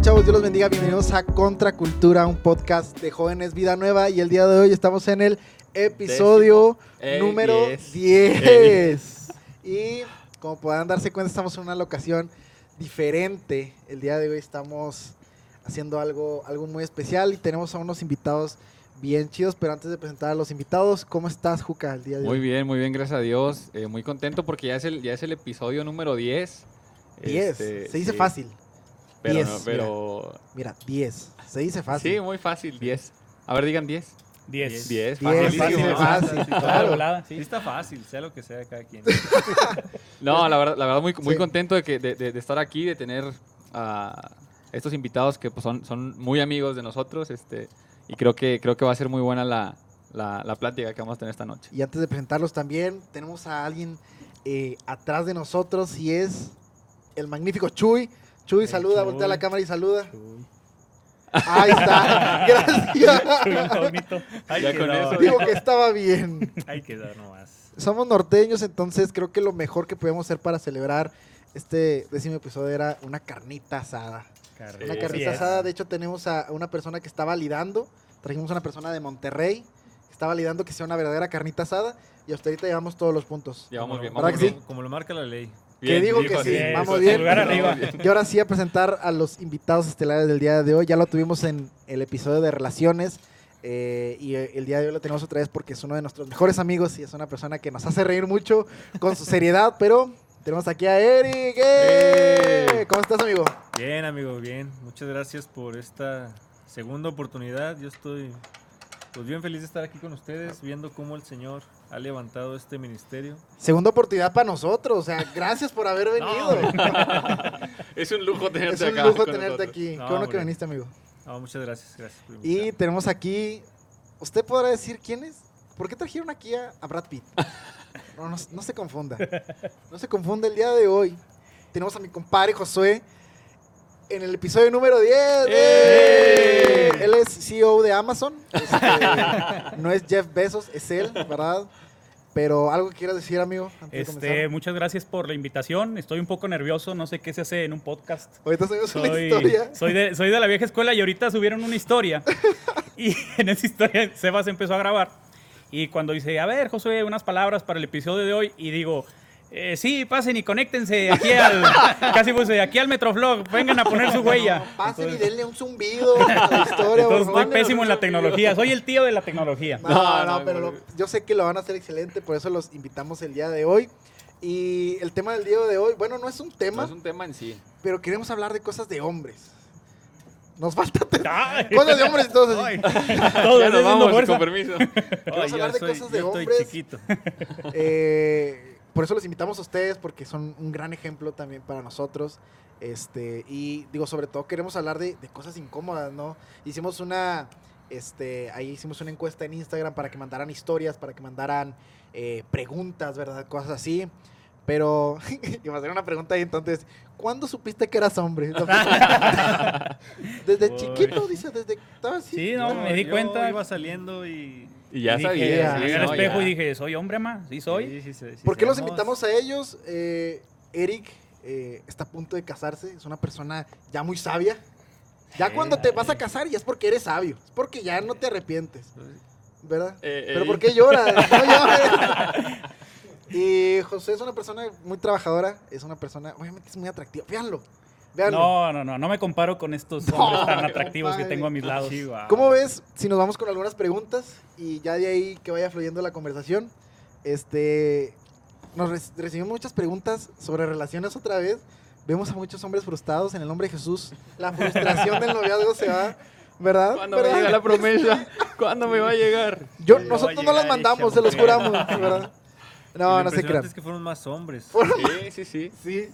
¿Cómo están, chavos? Dios los bendiga. Bienvenidos a Contracultura, un podcast de jóvenes Vida Nueva. Y el día de hoy estamos en el episodio número 10. 10. Y como podrán darse cuenta, estamos en una locación diferente. El día de hoy estamos haciendo algo, algo muy especial y tenemos a unos invitados bien chidos. Pero antes de presentar a los invitados, ¿cómo estás, Juca, el día de Muy hoy? bien, muy bien, gracias a Dios. Eh, muy contento porque ya es el, ya es el episodio número 10. 10. Este, Se dice sí, fácil. Pero, 10, no, pero Mira, 10. Se dice fácil. sí, muy fácil, 10. A ver, digan 10. 10. 10, 10, fácil. fácil, ¿no? fácil, Sí, claro. está fácil, sea lo que sea cada quien. No, la verdad, la verdad muy, muy Sí. contento de, que, de, de- de estar aquí, de tener a estos invitados que pues, son, son muy amigos de nosotros. Este, y creo que, creo que va a ser muy buena la, la, la plática que vamos a tener esta noche. Y antes de presentarlos también, tenemos a alguien eh, atrás de nosotros y es el magnífico Chuy. Chuy, saluda, Chuy. voltea la cámara y saluda. Uy, Ahí está, gracias. Chuy. Ahí Ya con quedó, eso, Digo que estaba bien. ahí quedó nomás. Somos norteños, entonces creo que lo mejor que podemos hacer para celebrar este décimo episodio era una carnita asada. Carne. Una carnita asada, de hecho tenemos a una persona que está validando, trajimos a una persona de Monterrey, que está validando que sea una verdadera carnita asada y hasta ahorita llevamos todos los puntos. Ya vamos Como bien, lo- ¿Verdad vamos que bien. sí? Como lo marca la ley. Que digo que sí, vamos bien. Y ahora sí a presentar a los invitados estelares del día de hoy. Ya lo tuvimos en el episodio de Relaciones. eh, y el día de hoy lo tenemos otra vez porque es uno de nuestros mejores amigos y es una persona que nos hace reír mucho con su seriedad. Pero tenemos aquí a Eric. ¡Eh! ¡Eh! ¿Cómo estás, amigo? Bien, amigo, bien. Muchas gracias por esta segunda oportunidad. Yo estoy pues bien feliz de estar aquí con ustedes, viendo cómo el Señor ha levantado este ministerio. Segunda oportunidad para nosotros. O sea, gracias por haber venido. Es un lujo tenerte es un acá lujo tenerte nosotros. aquí. No, Qué bueno que viniste, amigo. Muchas gracias, gracias. por Y tenemos aquí. ¿Usted podrá decir quién es? ¿Por qué trajeron aquí a, a Brad Pitt? No, no, no se confunda. No se confunda el día de hoy. Tenemos a mi compadre Josué en el episodio número 10. ¡Eh! Él es CEO de Amazon. Este, no es Jeff Bezos, es él, ¿verdad? Pero algo que quieras decir, amigo. Antes Este, muchas gracias por la invitación. Estoy un poco nervioso, no sé qué se hace en un podcast. Ahorita subimos una Soy, historia. soy, de, soy de la vieja escuela y ahorita subieron una historia. y en esa historia Sebas empezó a grabar. Y cuando dice, a ver, Josué, unas palabras para el episodio de hoy, y digo, eh, sí, pasen y conéctense aquí al, casi puse, aquí al Metroflog, vengan a poner su huella. No, pasen y denle un zumbido a la historia. por Entonces favor. estoy pésimo en la tecnología, soy el tío de la tecnología. No, No, no, no, pero lo- yo sé que lo van a hacer excelente, por eso los invitamos el día de hoy. Y el tema del día de hoy, bueno, no es un tema, No es un tema en sí. pero queremos hablar de cosas de hombres. Nos falta Ay. cosas de hombres entonces. Ay, Ya nos vamos, con permiso. Vamos a Ay, hablar de soy- cosas de yo estoy hombres. chiquito. Eh, por eso los invitamos a ustedes, porque son un gran ejemplo también para nosotros. Este, y digo, sobre todo queremos hablar de, de cosas incómodas, ¿no? Hicimos una, este, ahí hicimos una encuesta en Instagram para que mandaran historias, para que mandaran eh, preguntas, ¿verdad? Cosas así. Pero, iba a hacer una pregunta ahí entonces, ¿cuándo supiste que eras hombre? Desde Uy. chiquito, dice, desde que estaba así. Sí, no, me di yo cuenta. Iba saliendo y. Y ya Y sabía. dije, ya, sí, llegué al espejo ya. y dije, ¿soy hombre, ma? Sí, soy. Sí, sí, sí, sí, ¿Por qué los invitamos a ellos? Eh, Eric eh, está a punto de casarse, es una persona ya muy sabia. Ya Sí, cuando te vas a casar ya es porque eres sabio, es porque ya no te arrepientes, ¿verdad? Eh, Pero eh, ¿por qué? No llores. Y José es una persona muy trabajadora, es una persona, obviamente es muy atractiva. Véanlo, No, no, no, no me comparo con estos No, hombres tan atractivos que tengo a mis lados. ¿Cómo ves si nos vamos con algunas preguntas y ya de ahí que vaya fluyendo la conversación? Este, nos re- recibimos muchas preguntas sobre relaciones otra vez. Vemos a muchos hombres frustrados en el nombre de Jesús. La frustración del noviazgo se va, ¿verdad? ¿Cuándo me ¿Verdad? llega la promesa? ¿Cuándo me va a llegar? Yo, a nosotros no las llegar, mandamos, se los juramos, ¿verdad? No, no se crean. Que fueron más hombres. Sí, sí, sí. Sí.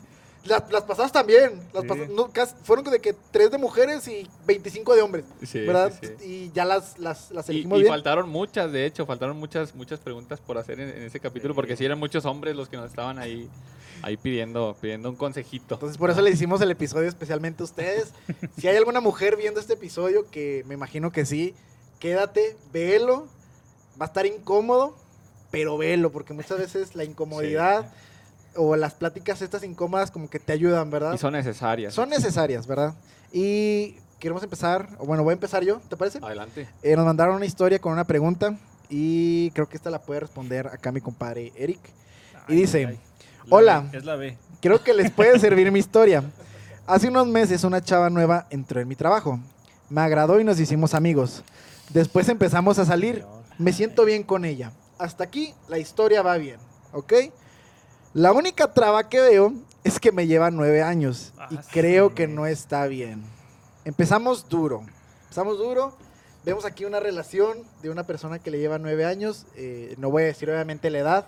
Las, las pasadas también. Las Sí. pasas- no, cas- fueron de que tres de mujeres y 25 de hombres, Sí, ¿verdad? sí, sí. Y ya las, las, las Y, elegimos y bien. faltaron muchas, de hecho, faltaron muchas muchas preguntas por hacer en, en ese capítulo, porque sí eran muchos hombres los que nos estaban ahí, ahí pidiendo, pidiendo un consejito. Entonces por eso le hicimos el episodio especialmente a ustedes. Si hay alguna mujer viendo este episodio, que me imagino que sí, quédate, velo. Va a estar incómodo, pero velo, porque muchas veces la incomodidad o las pláticas estas incómodas como que te ayudan, ¿verdad? Y son necesarias. Son necesarias, ¿verdad? Y queremos empezar, o bueno, voy a empezar yo, ¿te parece? Adelante. Eh, nos mandaron una historia con una pregunta y creo que esta la puede responder acá mi compadre Eric. Y dice, La "Hola". B, Es la B. Creo que les puede servir mi historia. Hace unos meses una chava nueva entró en mi trabajo. Me agradó y nos hicimos amigos. Después empezamos a salir. Me siento bien con ella. Hasta aquí la historia va bien, ¿ok? La única traba que veo es que me lleva nueve años y Ah, creo que no está bien. Empezamos duro. Empezamos duro. Vemos aquí una relación de una persona que le lleva nueve años. eh, no voy a decir obviamente la edad,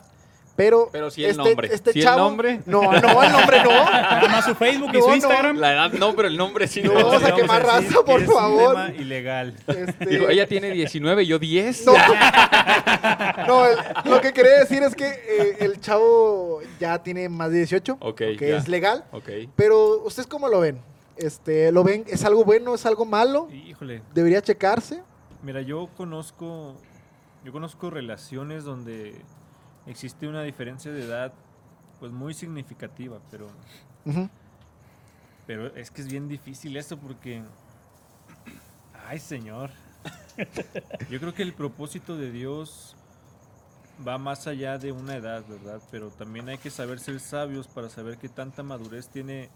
pero... Pero sí el nombre. Este ¿Sí el chavo... nombre? No, no, el nombre no. Nada más su Facebook y No, su no. Instagram. La edad no, pero el nombre sí. No, no. vamos a quemar raza, por es un favor. tema ilegal. Este, Digo, ella tiene 19 y yo 10. No, No, el- lo que quería decir es que eh, el chavo ya tiene más de 18, Ok, que ya. es legal, Ok. pero ¿ustedes cómo lo ven? Este, ¿Lo ven? ¿Es algo bueno? ¿Es algo malo? Híjole, ¿Debería checarse? mira, yo conozco, yo conozco relaciones donde existe una diferencia de edad, pues muy significativa, pero, pero es que es bien difícil esto porque, ay señor, yo creo que el propósito de Dios va más allá de una edad, ¿verdad? Pero también hay que saber ser sabios para saber qué tanta madurez tiene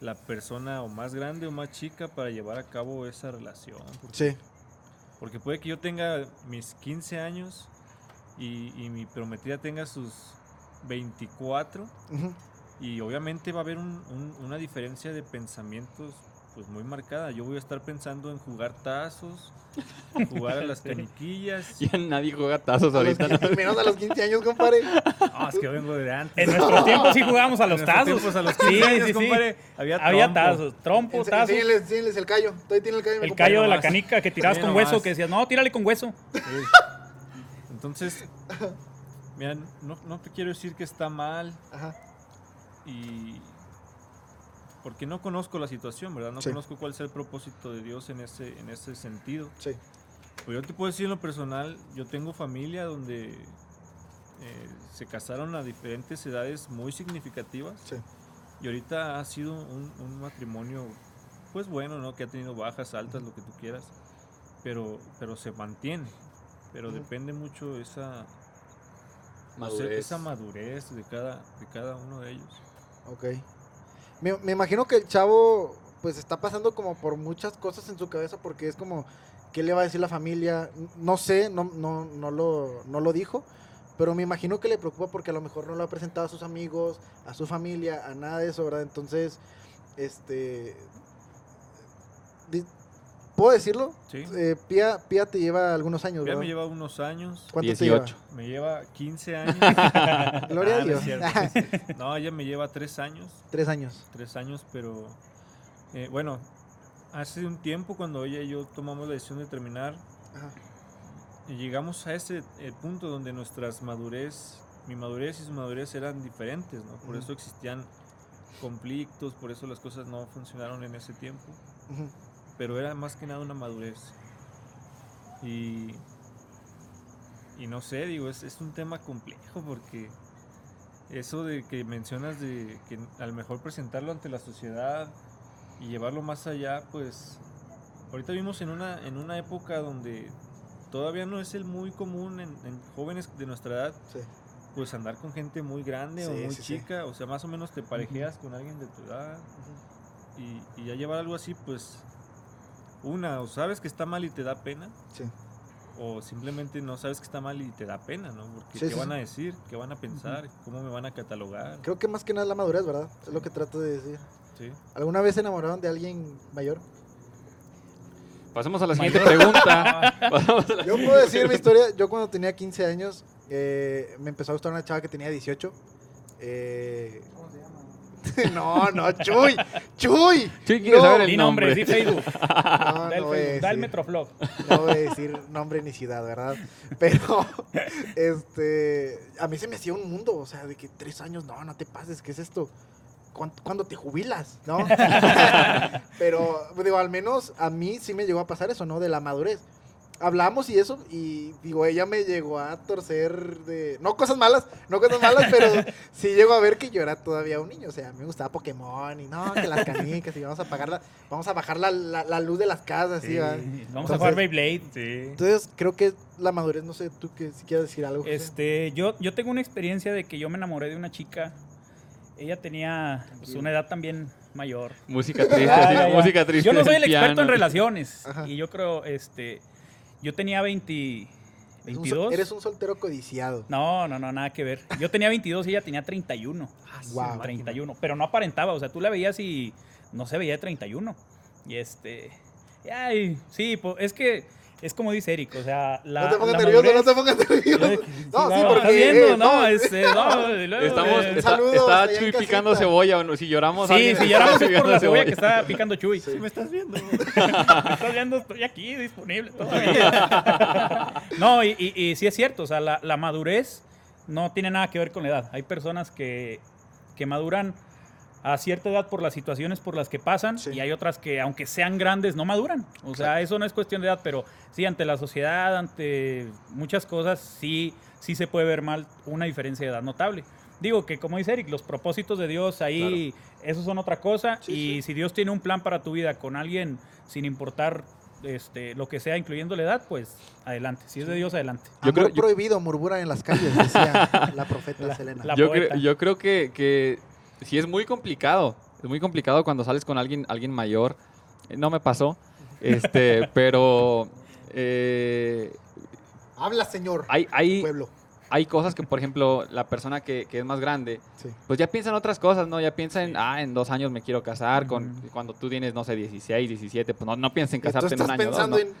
la persona o más grande o más chica para llevar a cabo esa relación. porque- Sí. Porque puede que yo tenga mis 15 años y, y mi prometida tenga sus 24 ujú. y obviamente va a haber un- un- una diferencia de pensamientos pues muy marcada. Yo voy a estar pensando en jugar tazos, jugar a las caniquillas. Ya nadie juega tazos ahorita. ¿no? 15 menos a los 15 años, compadre. Ah, es que vengo de antes. En nuestro tiempo sí jugábamos a los En nuestros tazos. a los sí, 15 años, sí, sí. compadre, había, Había trompo. tazos, tazos. Enséñenles, enséñenles el callo. Todavía tiene el callo. mi El callo de la canica que tirabas Sí, con nomás. hueso, que decías, no, tírale con hueso. Entonces, mira, no, no te quiero decir que está mal, Ajá. y porque no conozco la situación, ¿verdad? No Sí. conozco cuál es el propósito de Dios en ese, en ese sentido. Sí. Pues yo te puedo decir en lo personal, yo tengo familia donde eh, se casaron a diferentes edades muy significativas Sí. y ahorita ha sido un, un matrimonio pues bueno, ¿no? Que ha tenido bajas, altas, lo que tú quieras, pero, pero se mantiene. Pero depende mucho esa no sé, Madurez. esa madurez de cada, de cada uno de ellos. Ok. Me, me imagino que el chavo pues está pasando como por muchas cosas en su cabeza porque es como, ¿qué le va a decir la familia? No sé, no, no, no, lo, no lo dijo, pero me imagino que le preocupa porque a lo mejor no lo ha presentado a sus amigos, a su familia, a nada de eso, ¿verdad? Entonces, este... ¿Puedo decirlo? Sí. Eh, Pía, Pía te lleva algunos años, Ya ¿verdad? me lleva unos años. ¿Cuánto 18. Me lleva 15 años. Gloria a Ah, no Dios. No, ella me lleva 3 años. Tres años. 3 años, pero eh, bueno, hace un tiempo cuando ella y yo tomamos la decisión de terminar, Ajá. llegamos a ese eh, punto donde nuestras madurez, mi madurez y su madurez eran diferentes, ¿no? Por eso existían conflictos, por eso las cosas no funcionaron en ese tiempo. Ujú. Pero era más que nada una madurez. Y, y no sé, digo, es, es un tema complejo porque eso de que mencionas de que a lo mejor presentarlo ante la sociedad y llevarlo más allá, pues ahorita vivimos en una, en una época donde todavía no es el muy común en, en jóvenes de nuestra edad, Sí. pues andar con gente muy grande o muy sí, chica, o sea, más o menos te parejeas con alguien de tu edad y ya llevar algo así, pues, una, o sabes que está mal y te da pena, Sí. o simplemente no sabes que está mal y te da pena, ¿no? Porque Sí, ¿qué sí, van sí. a decir? ¿Qué van a pensar? ¿Cómo me van a catalogar? Creo que más que nada es la madurez, ¿verdad? Es lo que trato de decir. Sí. ¿Alguna vez se enamoraron de alguien mayor? Pasemos a la siguiente pregunta. La- Yo puedo decir mi historia. Yo cuando tenía 15 años, eh, me empezó a gustar una chava que tenía 18. Eh, no, no, Chuy. Chuy. Chuy quiere No, saber el Di nombre, nombre. di Facebook. No, Da el no voy a Facebook, da el decir. Metroflog. No voy a decir nombre ni ciudad, ¿verdad? Pero, este, a mí se me hacía un mundo, o sea, de que tres años, no, no te pases, ¿qué es esto? ¿Cuán- ¿Cuándo te jubilas? ¿No? Pero, digo, al menos a mí sí me llegó a pasar eso, ¿no? De la madurez. Hablamos y eso, y digo, ella me llegó a torcer de. No cosas malas, no cosas malas, pero sí llegó a ver que yo era todavía un niño. O sea, me gustaba Pokémon y no, que las canicas y vamos a apagar la, vamos a bajar la, la- la luz de las casas, ¿sí? Sí, ¿va? Vamos a jugar Beyblade. Sí. Entonces, creo que la madurez, no sé, tú que si quieres decir algo. José. Este, yo, yo tengo una experiencia de que yo me enamoré de una chica. Ella tenía pues, una edad también mayor. Música triste, ya, ya. música triste. Yo no soy el experto en relaciones. Ajá. Y yo creo, este, yo tenía 20, Eres un sol- 22. Eres un soltero codiciado. No, no, no, nada que ver. Yo tenía 22 y ella tenía 31. Wow. 31. Pero no aparentaba, o sea, tú la veías y no se veía de 31. Y este. Ay, sí, po- es que es como dice Eric, o sea, la. no te pongas nervioso, madurez- no te pongas nervioso. No, sí, porque. ¿Estás viendo? eh, no, no, este, no, Estamos, eh, está, Chuy casita. picando cebolla. o no, Si lloramos, Sí, si lloramos es por la cebolla que está picando Chuy. Sí, me estás viendo. Me estás viendo, estoy aquí disponible todavía. no, y, y, y sí es cierto, o sea, la, la madurez no tiene nada que ver con la edad. Hay personas que, que maduran a cierta edad por las situaciones por las que pasan Sí. y hay otras que aunque sean grandes no maduran. O sea, eso no es cuestión de edad, pero sí ante la sociedad, ante muchas cosas, sí, sí se puede ver mal una diferencia de edad notable. Digo que como dice Eric, los propósitos de Dios ahí, esos son otra cosa Sí, y sí. si Dios tiene un plan para tu vida con alguien sin importar este, lo que sea, incluyendo la edad, pues adelante. Si es de Dios, adelante. Yo Amor creo- yo- prohibido murmuran en las calles, decía la profeta La- Selena. la- yo, creo, yo creo que, que sí es muy complicado. Es muy complicado cuando sales con alguien, alguien mayor. Eh, No me pasó. Este, pero eh, Habla, señor. hay, hay, Pueblo. hay cosas que, por ejemplo, la persona que, que es más grande, Sí. pues ya piensa en otras cosas, ¿no? Ya piensa en, ah, en dos años me quiero casar, con, cuando tú tienes, no sé, 16, 17, pues no, no piensa en casarte en un año. o dos, pensando ¿no? en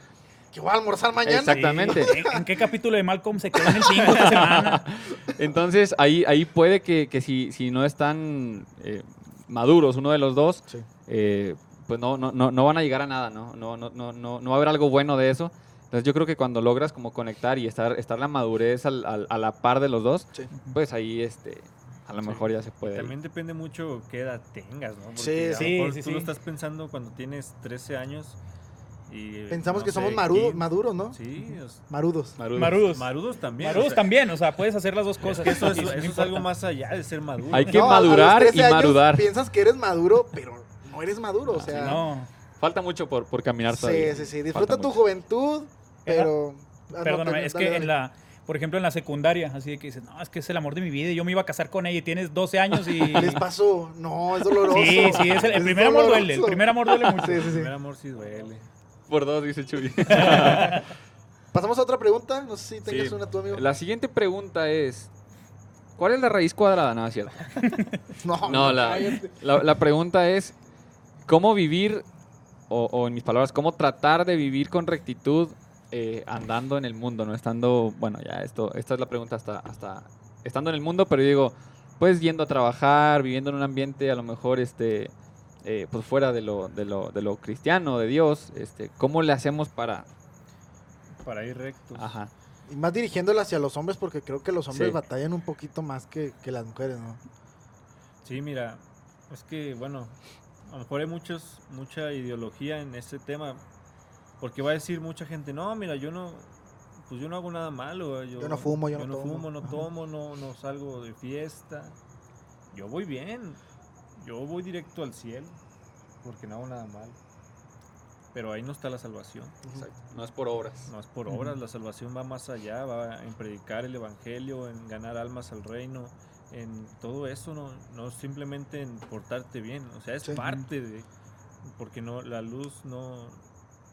que voy a almorzar mañana. Exactamente. Sí. ¿En, en qué capítulo de Malcolm se quedó en el 5 esta semana? Entonces, ahí, ahí puede que, que si, si no están eh, maduros uno de los dos, Sí. eh, pues no, no, no, no van a llegar a nada, ¿no? No, no, no, no, no va a haber algo bueno de eso. Entonces yo creo que cuando logras como conectar y estar, estar la madurez al- al- a la par de los dos, Sí. pues ahí este, a lo Sí. mejor ya se puede. También depende mucho qué edad tengas, ¿no? Porque Sí, a lo sí, mejor sí, tú lo estás pensando cuando tienes 13 años y... Pensamos no que somos sé, marudos, 15. maduros, ¿no? Sí, es- Marudos. Marudos. Marudos. marudos también. Marudos o sea, también, o sea, puedes hacer las dos cosas. Eso, es, Sí, eso algo más allá de ser maduro. Hay que No, madurar 13 y marudar. Piensas que eres maduro, pero no eres maduro. O Sí, sea, no. Falta mucho por, por caminar sí, todavía. sí, sí. Disfruta Falta tu mucho. juventud, pero. Ah, Perdóname, es dale, que dale. en la, por ejemplo, en la secundaria, así de que dices, no, es que es el amor de mi vida y yo me iba a casar con ella y tienes 12 años y... Les pasó. No, es doloroso. Sí, sí, es el, el primer amor duele, el primer amor duele mucho. Sí, sí, El sí. primer amor sí duele. Por dos, dice Chuy. Pasamos a otra pregunta. No sé si tengas Sí. una tú, amigo. La siguiente pregunta es, ¿cuál es la raíz cuadrada? No, cierto. No, No, la, la, la pregunta es, ¿cómo vivir, o, o en mis palabras, cómo tratar de vivir con rectitud eh, andando en el mundo, no estando, bueno, ya esto, esta es la pregunta hasta, hasta estando en el mundo, pero digo, pues yendo a trabajar, viviendo en un ambiente a lo mejor, este, eh, pues fuera de lo, de lo, de lo cristiano, de Dios, este, ¿cómo le hacemos para, Para ir rectos. ajá, Y más dirigiéndola hacia los hombres, porque creo que los hombres Sí. batallan un poquito más que, que las mujeres, ¿no? Sí, mira, es que, bueno, a lo mejor hay muchos, mucha ideología en este tema, porque va a decir mucha gente, no, mira, yo no, pues yo no hago nada malo. Yo, Yo no fumo, yo no tomo". fumo, no Ajá. tomo, no, no salgo de fiesta. Yo voy bien, yo voy directo al cielo, porque no hago nada malo. Pero ahí no está la salvación. no es por obras. No es por obras, la salvación va más allá, va en predicar el evangelio, en ganar almas al reino, en todo eso, no, no simplemente en portarte bien, o sea, es Sí. parte de, porque no, la luz no,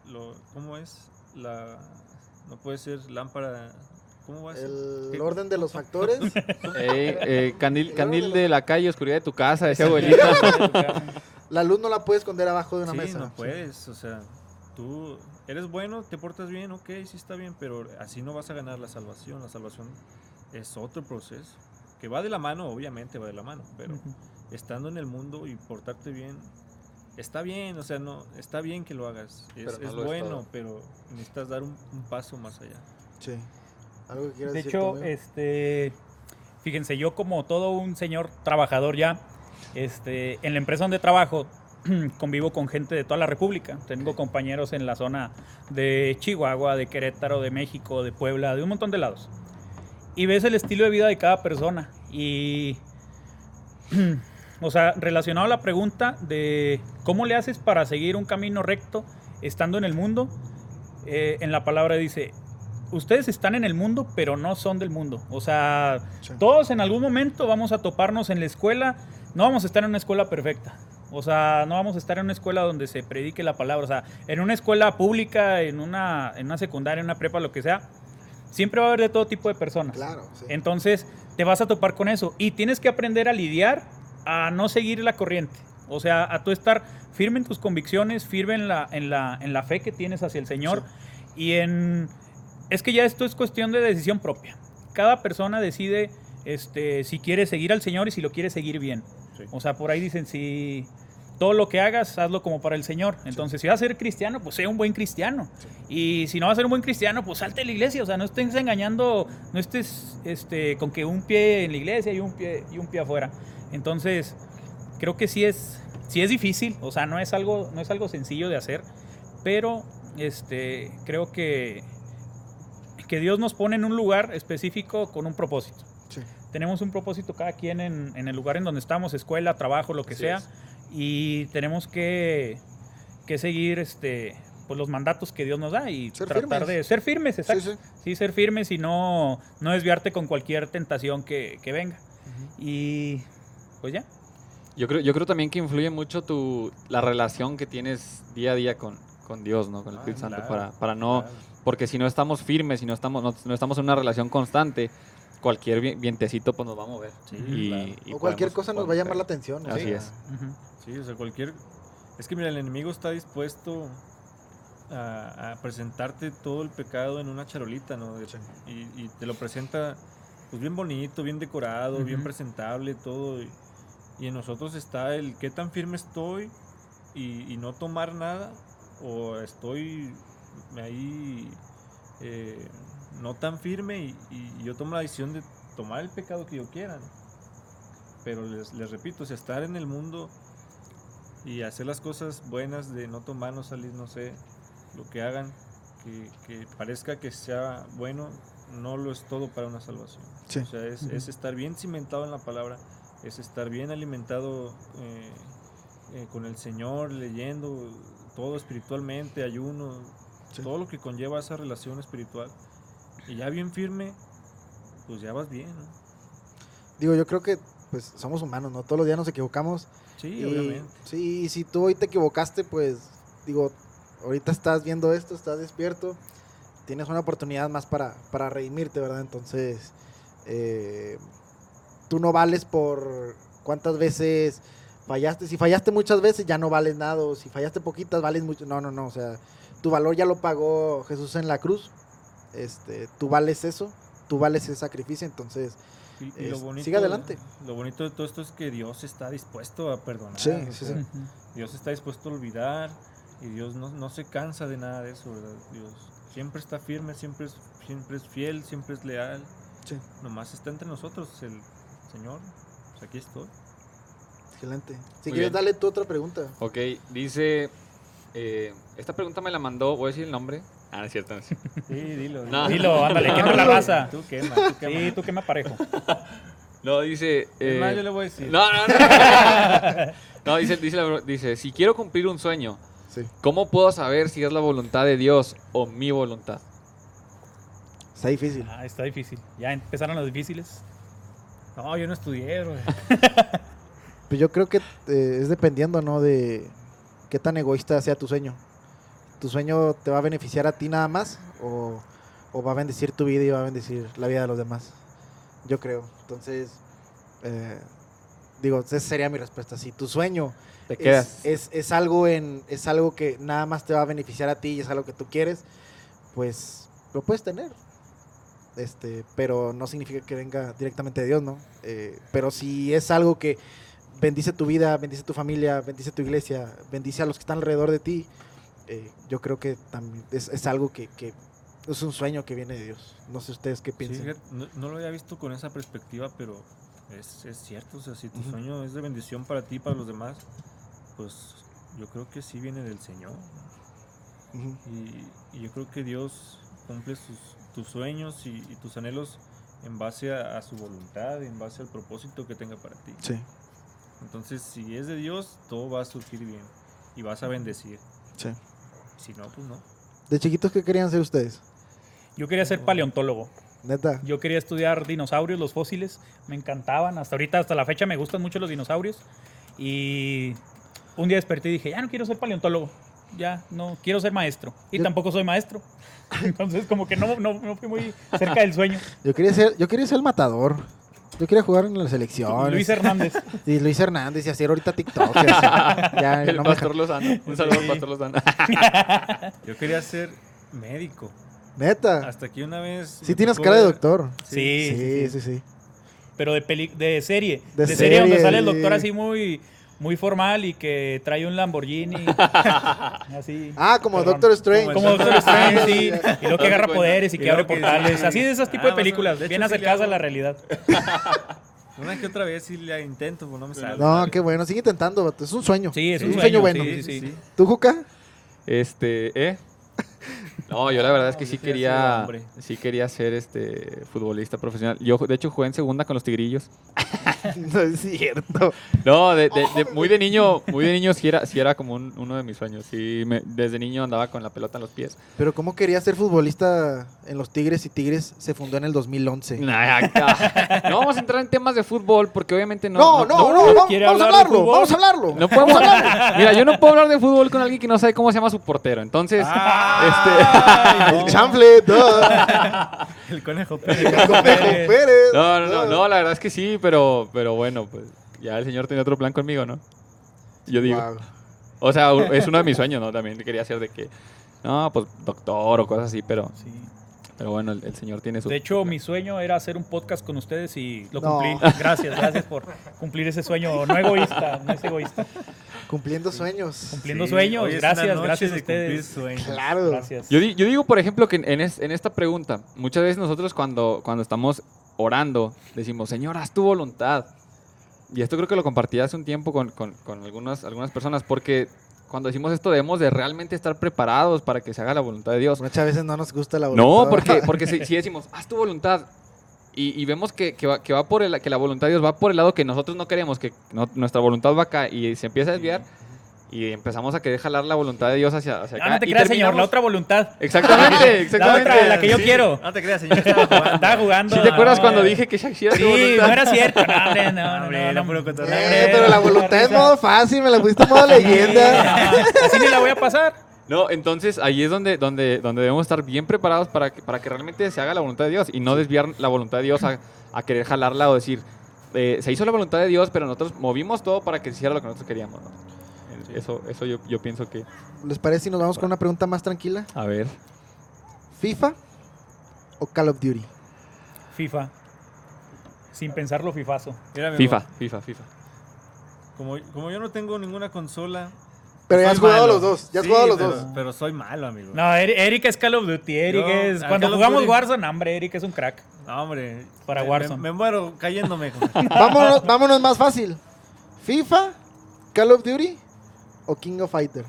lo, ¿cómo es? La, no puede ser lámpara, ¿cómo va a ser? El ¿Qué? orden de los factores. Eh, eh, candil, candil de de la calle, oscuridad de tu casa, decía abuelita. la luz no la puedes esconder abajo de una sí, mesa. no puedes, o sea, tú eres bueno, te portas bien, ok, sí está bien, pero así no vas a ganar la salvación, la salvación es otro proceso, que va de la mano, obviamente va de la mano, pero estando en el mundo y portarte bien, está bien, o sea, no, está bien que lo hagas, es, Pero no es lo es bueno, pero necesitas dar un, un paso más allá. Sí. Algo que quieras De decir. hecho, este, fíjense, yo como todo un señor trabajador ya, este, en la empresa donde trabajo, convivo con gente de toda la República. Tengo compañeros en la zona de Chihuahua, de Querétaro, de México, de Puebla, de un montón de lados. Y ves el estilo de vida de cada persona. Y, o sea, relacionado a la pregunta de cómo le haces para seguir un camino recto estando en el mundo, eh, en la palabra dice, ustedes están en el mundo, pero no son del mundo. O sea, Sí. todos en algún momento vamos a toparnos en la escuela. No vamos a estar en una escuela perfecta. O sea, no vamos a estar en una escuela donde se predique la palabra. O sea, en una escuela pública, en una, en una secundaria, en una prepa, lo que sea, siempre va a haber de todo tipo de personas. Claro, sí. Entonces, te vas a topar con eso. Y tienes que aprender a lidiar, a no seguir la corriente. O sea, a tú estar firme en tus convicciones, firme en la, en la, en la fe que tienes hacia el Señor. Y en. Es que ya esto es cuestión de decisión propia. Cada persona decide este, si quiere seguir al Señor y si lo quiere seguir bien. Sí. O sea, por ahí dicen, si todo lo que hagas, hazlo como para el Señor. Entonces, si vas a ser cristiano, pues sea un buen cristiano. Y si no vas a ser un buen cristiano, pues salte de la iglesia. O sea, no estés engañando, no estés este, con que un pie en la iglesia y un pie, y un pie afuera. Entonces, creo que sí es, sí es difícil. O sea, no es algo, no es algo sencillo de hacer. Pero este, creo que, que Dios nos pone en un lugar específico con un propósito. Sí. Tenemos un propósito cada quien en, en el lugar en donde estamos, escuela, trabajo, lo que Así sea. es. Y tenemos que, que seguir este, pues, los mandatos que Dios nos da y Ser tratar firmes. de ser firmes, exacto. Sí, Sí, sí. ser firmes y no, no desviarte con cualquier tentación que, que venga. Y pues ya. Yo creo, yo creo también que influye mucho tu, la relación que tienes día a día con, con Dios, ¿no? Con el Ah, Espíritu Santo. claro, Para, para no, claro. Porque si no estamos firmes, si no estamos, no, no estamos en una relación constante, cualquier vi- vientecito pues nos va a mover. Sí, y, claro. y o cualquier cosa nos va a llamar la atención. ¿no? Así Sí. es. Ujú. Sí, o sea, cualquier... Es que mira, el enemigo está dispuesto a, a presentarte todo el pecado en una charolita, ¿no? Y, y te lo presenta pues bien bonito, bien decorado, bien Ujú. presentable, todo. Y, y en nosotros está el qué tan firme estoy y, y no tomar nada, o estoy ahí eh, no tan firme y, y yo tomo la decisión de tomar el pecado que yo quiera. ¿no? Pero les, les repito, o sea, estar en el mundo y hacer las cosas buenas de no tomar, no salir, no sé, lo que hagan, que, que parezca que sea bueno, no lo es todo para una salvación. Sí. O sea, es, es estar bien cimentado en la palabra, es estar bien alimentado eh, eh, con el Señor, leyendo todo espiritualmente, ayuno, Sí. todo lo que conlleva esa relación espiritual. Y ya bien firme, pues ya vas bien, ¿no? Digo, yo creo que pues somos humanos, ¿no? Todos los días nos equivocamos. Sí, y, obviamente. Sí, y si tú hoy te equivocaste, pues digo, ahorita estás viendo esto, estás despierto, tienes una oportunidad más para, para redimirte, ¿verdad? Entonces, eh, tú no vales por cuántas veces fallaste. Si fallaste muchas veces, ya no vales nada. O si fallaste poquitas, vales mucho. No, no, no. O sea, tu valor ya lo pagó Jesús en la cruz. Este, tú vales eso, tú vales ese sacrificio, entonces Y, y lo es- bonito, sigue adelante. Lo bonito de todo esto es que Dios está dispuesto a perdonar. Sí, sí, sí. Dios está dispuesto a olvidar y Dios no, no se cansa de nada de eso, ¿verdad? Dios siempre está firme, siempre es, siempre es fiel, siempre es leal. Sí. Nomás está entre nosotros el Señor. Pues aquí estoy. Excelente. Si Muy quieres, bien. dale tu otra pregunta. Ok, dice, eh, esta pregunta me la mandó, voy a decir el nombre. Ah, no es cierto. no es cierto. Sí, dilo. No. Dilo, ándale, quema la raza. Tú quema, tú quema. Sí, tú quema parejo. No, dice... Eh, más, yo le voy a decir. No, no, no. no, dice, dice, la- dice, si quiero cumplir un sueño, Sí. ¿cómo puedo saber si es la voluntad de Dios o mi voluntad? Está difícil. Ah, está difícil. Ya empezaron los difíciles. No, yo no estudié, bro. Pues yo creo que eh, es dependiendo, ¿no? De qué tan egoísta sea tu sueño. ¿Tu sueño te va a beneficiar a ti nada más? ¿O, o va a bendecir tu vida y va a bendecir la vida de los demás? Yo creo. Entonces, eh, digo, esa sería mi respuesta. Si tu sueño Te es, es, es algo en, es algo que nada más te va a beneficiar a ti y es algo que tú quieres, pues lo puedes tener. Este, pero no significa que venga directamente de Dios, ¿no? Eh, pero si es algo que bendice tu vida, bendice tu familia, bendice tu iglesia, bendice a los que están alrededor de ti, eh, yo creo que también es, es algo que, que es un sueño que viene de Dios. No sé ustedes qué piensan. no, no lo había visto con esa perspectiva, pero es, es cierto. O sea, si tu Ujú. sueño es de bendición para ti y para los demás, pues yo creo que sí viene del Señor. Y, y yo creo que Dios cumple sus, tus sueños y, y tus anhelos en base a, a su voluntad, en base al propósito que tenga para ti. Sí, Entonces, si es de Dios, todo va a surgir bien y vas a bendecir. sí. Si no, pues no. ¿De chiquitos qué querían ser ustedes? Yo quería ser paleontólogo. Neta. Yo quería estudiar dinosaurios, los fósiles. Me encantaban. Hasta ahorita, hasta la fecha, me gustan mucho los dinosaurios. Y un día desperté y dije, ya no quiero ser paleontólogo. Ya no quiero ser maestro. Y Yo- tampoco soy maestro. Entonces, como que no, no, no fui muy cerca del sueño. Yo quería ser, yo quería ser el matador. Yo quería jugar en la selección. Luis Hernández. Y Luis Hernández y hacer ahorita TikTok. y así. ya, El no me pastor Lozano. Un saludo al Sí. pastor Lozano. Yo quería ser médico. Neta. Hasta que una vez. Sí tienes tocó cara de doctor. Sí, Sí, sí, sí. Pero de, peli de serie. De De, serie, donde sale el doctor sí. así muy, muy formal y que trae un Lamborghini. así. Ah, como Perdón. Doctor Strange. Como Doctor Strange, sí. Y luego que agarra poderes y Y que abre que- portales. sí. Así de esos tipos Ah, de o películas. Bien hecho, sí acercadas a la realidad. Una que otra vez sí la intento, pues no me sale. No, qué bueno. Sigue intentando. Es un sueño. Sí, es un un sueño sueño. bueno. Sí, sí, sí. ¿Tú, Juca? Este, ¿eh? No, yo la verdad es que No, sí quería sí quería ser este futbolista profesional. Yo, de hecho, jugué en segunda con los tigrillos. no es cierto. No, de, de- de- muy de niño, muy de niño sí era, sí era como un- uno de mis sueños. Sí, me- desde niño andaba con la pelota en los pies. Pero ¿cómo quería ser futbolista en los Tigres y Tigres se fundó en el 2011? Nah. No vamos a entrar en temas de fútbol porque obviamente no. No, no, no, vamos, ¿Quiere vamos a hablarlo, vamos a hablarlo. No podemos hablar. Mira, yo no puedo hablar de fútbol con alguien que no sabe cómo se llama su portero. Entonces, Ah, El chanfle. El conejo Pérez. Conejo Pérez. no, no, no, no, la verdad es que sí, pero, pero bueno, pues ya el señor tenía otro plan conmigo, ¿no? Yo digo. Wow. O sea, es uno de mis sueños, ¿no? También quería ser de que, no, pues doctor o cosas así, pero, Sí. pero bueno, el, el señor tiene su. De hecho, mi sueño era hacer un podcast con ustedes y lo No. cumplí. Gracias, gracias por cumplir ese sueño. No egoísta, no es egoísta. Cumpliendo sueños. Cumpliendo Sí, sueños. hoy gracias, gracias a ustedes. sueños. Claro. Gracias. Yo, yo digo, por ejemplo, que en, es- en esta pregunta, muchas veces nosotros cuando, cuando estamos orando, decimos, Señor, haz tu voluntad. Y esto creo que lo compartí hace un tiempo con, con- con algunas, algunas personas, porque cuando decimos esto debemos de realmente estar preparados para que se haga la voluntad de Dios. Muchas veces no nos gusta la voluntad. No, porque, porque si, si decimos, haz tu voluntad, y, y vemos que, que va, que va por el, que la voluntad de Dios va por el lado que nosotros no queremos, que no- nuestra voluntad va acá y se empieza a desviar, y empezamos a querer jalar la voluntad de Dios hacia, hacia acá. Ah, no te y creas, señor, la otra voluntad. Exactamente, exactamente. otra, la que yo Sí, quiero. No te creas, señor. estaba jugando. Estaba jugando. ¿Sí te acuerdas no, cuando dije que Shakira Sí, voluntad? no era cierto. No, hombre, no, no, Hombre, no, no. cotorreo. Eh, pero la no, voluntad es modo fácil, me la pusiste en modo leyenda. No, Así ni la voy a pasar. No, entonces ahí es donde, donde, donde debemos estar bien preparados para que, para que realmente se haga la voluntad de Dios y no desviar la voluntad de Dios a, a querer jalarla o decir, eh, se hizo la voluntad de Dios, pero nosotros movimos todo para que se hiciera lo que nosotros queríamos. ¿no? Eso, eso yo, yo pienso que... ¿Les parece si nos vamos con una pregunta más tranquila? A ver. ¿FIFA o Call of Duty? FIFA. Sin pensarlo, fifazo. Mira, FIFA, FIFA, FIFA. Como, como yo no tengo ninguna consola. Pero ya has jugado malo. los dos, ya has Sí, jugado los pero- dos. Pero soy malo, amigo. No, Eri- Eric es Call of Duty. Eric Yo, es. Cuando Call of jugamos Duty- Warzone, hombre, Eric es un crack. No, hombre. Para me- Warzone. Me, me muero cayéndome. Vámonos, vámonos más fácil. ¿FIFA, Call of Duty o King of Fighter?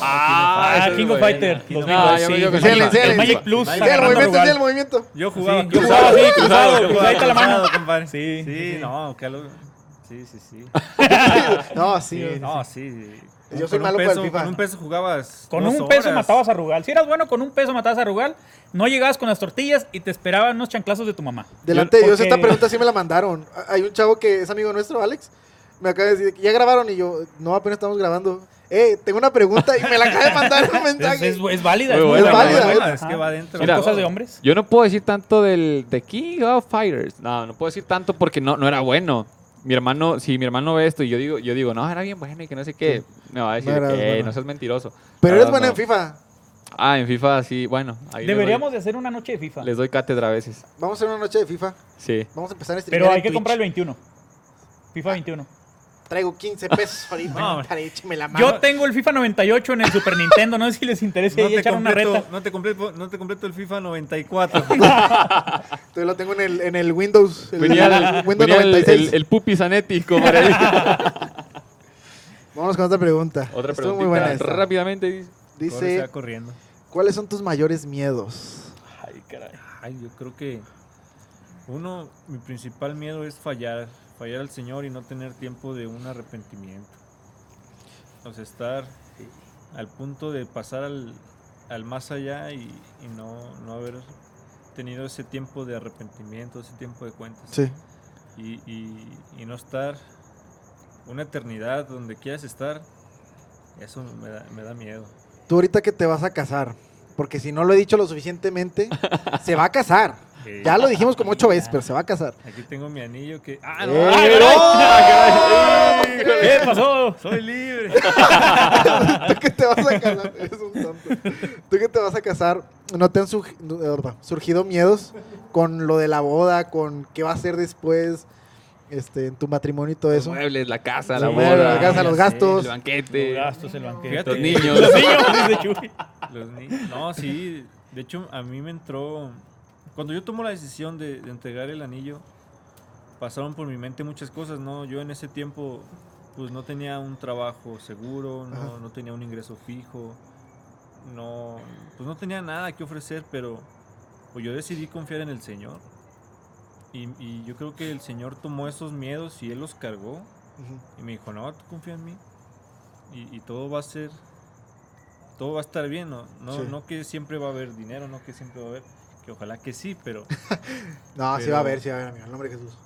Ah, esa es King of buena. Fighter. King of 2002, Fighter. Magic- Magic Plus. Sí, el movimiento, sí, el movimiento. Yo jugaba. Sí, yo jugaba así, cruzado, cruzadita la mano. cruzado, compadre. Sí, Sí, sí, sí. no, que lo- Sí, sí, sí. No, sí. Sí, no, sí. Yo soy Con un malo para el peso- FIFA. Con un peso jugabas. Con dos un peso matabas a Rugal. Si eras bueno, con un peso matabas a Rugal. No llegabas con las tortillas y te esperaban unos chanclazos de tu mamá. Delante de Dios, Porque- esta pregunta sí me la mandaron. Hay un chavo que es amigo nuestro, Alex. Me acaba de decir que ya grabaron y yo, no, apenas estamos grabando. Eh, tengo una pregunta y me la acaba de mandar un Es, mensaje. es- es válida. Muy es buena, válida, es que va adentro. Son Mira, cosas de hombres. Yo no puedo decir tanto del de King of Fighters. No, no puedo decir tanto porque no, no era bueno. Mi hermano, si mi hermano ve esto y yo digo, yo digo, no, era bien bueno y que no sé qué, me va a decir No que bueno. no seas mentiroso. Pero eres bueno no. en FIFA. Ah, en FIFA sí, bueno. ahí les doy- Deberíamos de hacer una noche de FIFA. Les doy cátedra a veces. Vamos a hacer una noche de FIFA. Sí. Vamos a empezar a Pero hay en que Twitch. comprar el 21. FIFA 21. Traigo 15 pesos ahorita. No, hombre. para écheme la mano. Yo tengo el FIFA 98 en el Super Nintendo. No sé si les interesa No ahí echar una completo, reta. no, te completo, no te completo el FIFA 94. Yo lo tengo en el, en el Windows. El, Venía el, Windows venía el, 96. el, el Pupi Zanetti como. Vámonos con otra pregunta. Otra pregunta. muy buena esta. Rápidamente dice. Dice, va corriendo. ¿cuáles son tus mayores miedos? Ay, caray. Ay, yo creo que uno, mi principal miedo es fallar, fallar al Señor y no tener tiempo de un arrepentimiento. O sea, estar al punto de pasar al, al más allá y, y no, no haber tenido ese tiempo de arrepentimiento, ese tiempo de cuentas. Sí. Y, y- y no estar una eternidad donde quieras estar, eso me da, me da miedo. Tú ahorita que te vas a casar, porque si no lo he dicho lo suficientemente, se va a casar. Eh, Ya lo dijimos como ocho veces, pero se va a casar. Aquí tengo mi anillo que... ¡Ah, ¡Eh, no! pero! ¿Qué pasó? ¡Soy libre! Tú que te vas a casar, eres un tonto. Tú que te vas a casar, ¿no te han no, verdad, surgido miedos con lo de la boda, con qué va a ser después, este, en tu matrimonio y todo Los eso? muebles, la casa, Los la boda. la casa, los gastos. El banquete. Los gastos, el banquete. Fíjate. Los niños. Los niños, dice Chuy. Los No, sí. De hecho, a mí me entró. Cuando yo tomo la decisión de, de entregar el anillo, pasaron por mi mente muchas cosas, ¿no? Yo en ese tiempo, pues no tenía un trabajo seguro, no, no tenía un ingreso fijo, no, pues no tenía nada que ofrecer, pero pues yo decidí confiar en el Señor. Y, y yo creo que el Señor tomó esos miedos y Él los cargó. Y me dijo, no, tú confía en mí. Y, y todo va a ser, todo va a estar bien, ¿no? No, Sí. no que siempre va a haber dinero, no que siempre va a haber, que ojalá que sí, pero No, sí va a Pero- haber, sí va a haber, amigo. En nombre de Jesús.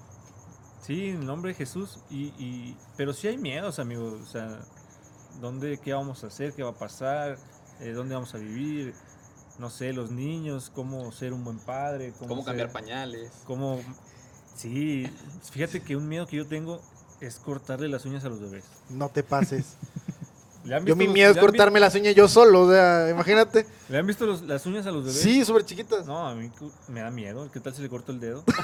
sí, en el nombre de Jesús. Y, y- pero sí hay miedos, amigos. O sea, ¿dónde, qué vamos a hacer? ¿Qué va a pasar? Eh, ¿Dónde vamos a vivir? No sé, los niños, cómo ser un buen padre. Cómo, Cómo cambiar ser- pañales. cómo... Sí, fíjate que un miedo que yo tengo es cortarle las uñas a los bebés. No te pases. ¿Le han Yo mi los- miedo es cortarme las uñas yo solo, o sea, imagínate. ¿Le han visto los- las uñas a los bebés? Sí, súper chiquitas. No, a mí me da miedo. ¿Qué tal si le corto el dedo?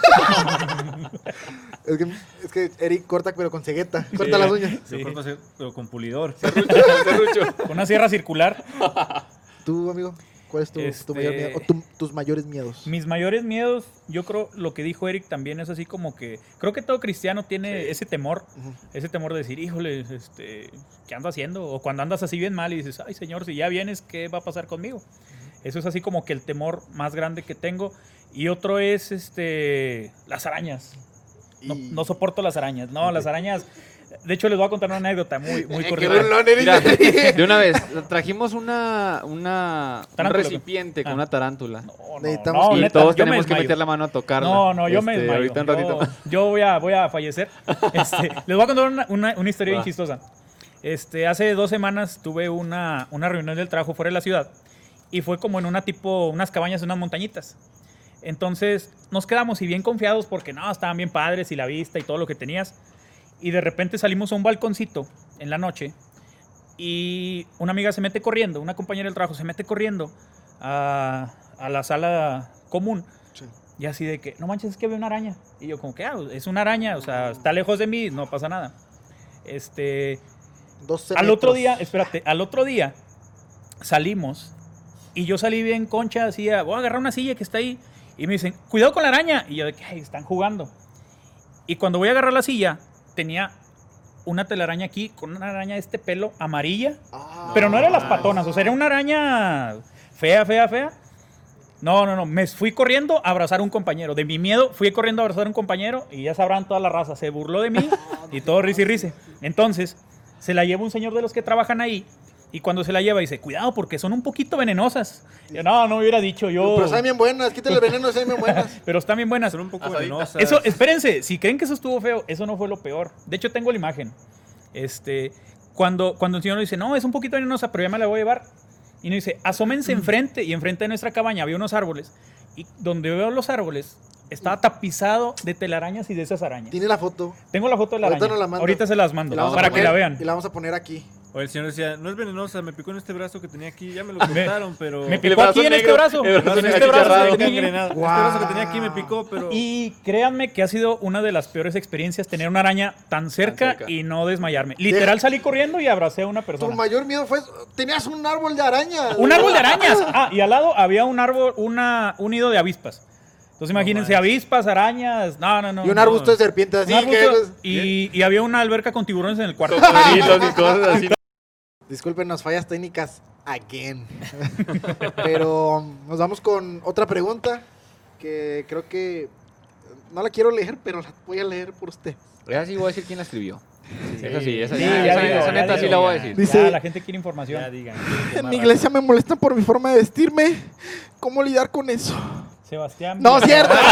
Es que, es que Eric corta, pero con cegueta. Corta las uñas. Yo Sí. corto pero con pulidor. Con una sierra circular. Tú, amigo, ¿cuál es tu, tu Este- mayor miedo? O tu- tus mayores miedos. Mis mayores miedos, yo creo, lo que dijo Eric también es así como que, creo que todo cristiano tiene ese temor, ese temor de decir, híjole, este, ¿qué ando haciendo? O cuando andas así bien mal y dices, ay señor, si ya vienes, ¿qué va a pasar conmigo? Eso es así como que el temor más grande que tengo. Y otro es, este, las arañas. Y- no soporto las arañas. No, las arañas. De hecho, les voy a contar una anécdota muy, muy. Mira, de una vez, trajimos una, una un recipiente con Ah. una tarántula. No, no, Necesitamos- no, y neta, todos yo me tenemos que meter la mano a tocarla. No, no, yo me Este, desmayo. Ahorita un Yo- ratito. Yo, voy, a, voy a fallecer. Este, les voy a contar una, una- una historia bien Va. chistosa. Este, hace dos semanas tuve una, una reunión del trabajo fuera de la ciudad y fue como en una tipo, unas cabañas, unas montañitas. Entonces nos quedamos y bien confiados porque no, estaban bien padres y la vista y todo lo que tenías. Y de repente salimos a un balconcito en la noche y una amiga se mete corriendo, una compañera del trabajo se mete corriendo a, a la sala común Sí. y así de que, no manches, es que veo una araña. Y yo como que, ah, es una araña, o sea, está lejos de mí, no pasa nada. Este, 12 al otro día, espérate, al otro día salimos y yo salí bien concha, así, a- voy a agarrar una silla que está ahí. Y me dicen, cuidado con la araña. Y yo de que, "Ay, están jugando. Y cuando voy a agarrar la silla, tenía una telaraña aquí con una araña de este pelo amarilla. Ah. Pero no era las patonas, o sea, era una araña fea, fea, fea. No, no, no, me fui corriendo a abrazar a un compañero. De mi miedo, fui corriendo a abrazar a un compañero y ya sabrán toda la raza. Se burló de mí y todo risa y risa. Entonces, se la lleva un señor de los que trabajan ahí y cuando se la lleva dice, cuidado porque son un poquito venenosas. Yo, no, no hubiera dicho yo. Pero saben bien buenas, quítale el veneno, saben bien buenas. Pero están bien buenas. Son un poco Asaditas. venenosas. Eso, espérense, si creen que eso estuvo feo, eso no fue lo peor. De hecho, tengo la imagen. Este, cuando, cuando el señor nos dice, no, es un poquito venenosa, pero ya me la voy a llevar. Y nos dice, asómense enfrente. Y enfrente de nuestra cabaña había unos árboles. Y donde veo los árboles, estaba tapizado de telarañas y de esas arañas. Tiene la foto. Tengo la foto de la Ahorita araña. nos la manda. Ahorita se las mando la vamos a para que poner- la vean. Y la vamos a poner aquí. O el señor decía, no es venenosa, me picó en este brazo que tenía aquí, ya me lo cortaron, pero... Me picó aquí en este brazo. el brazo En este brazo. Este que tenía aquí me picó, pero... Y créanme que ha sido una de las peores experiencias tener una araña tan cerca, cerca. y no desmayarme. Literal salí corriendo y abracé a una Tu persona. mayor miedo fue. Tenías un árbol de araña. Un árbol de arañas. Ah, y al lado había un árbol, una, un nido de avispas. Entonces imagínense, avispas, arañas, no, no, no. y un no. arbusto de serpientes así. Un arbusto, que- y, y había una alberca con tiburones en el cuarto. Y cosas así. Discúlpenos, fallas técnicas again. Pero um, nos vamos con otra pregunta que creo que no la quiero leer, pero la voy a leer por usted. Esa sí voy a decir quién la escribió. Esa sí, esa Sí, sí. ya esa, digo, esa neta sí la voy a decir. Dice- Ya, la gente quiere información. Ya digan. En mi iglesia me molestan por mi forma de vestirme. ¿Cómo lidiar con eso? Sebastián. No, cierto.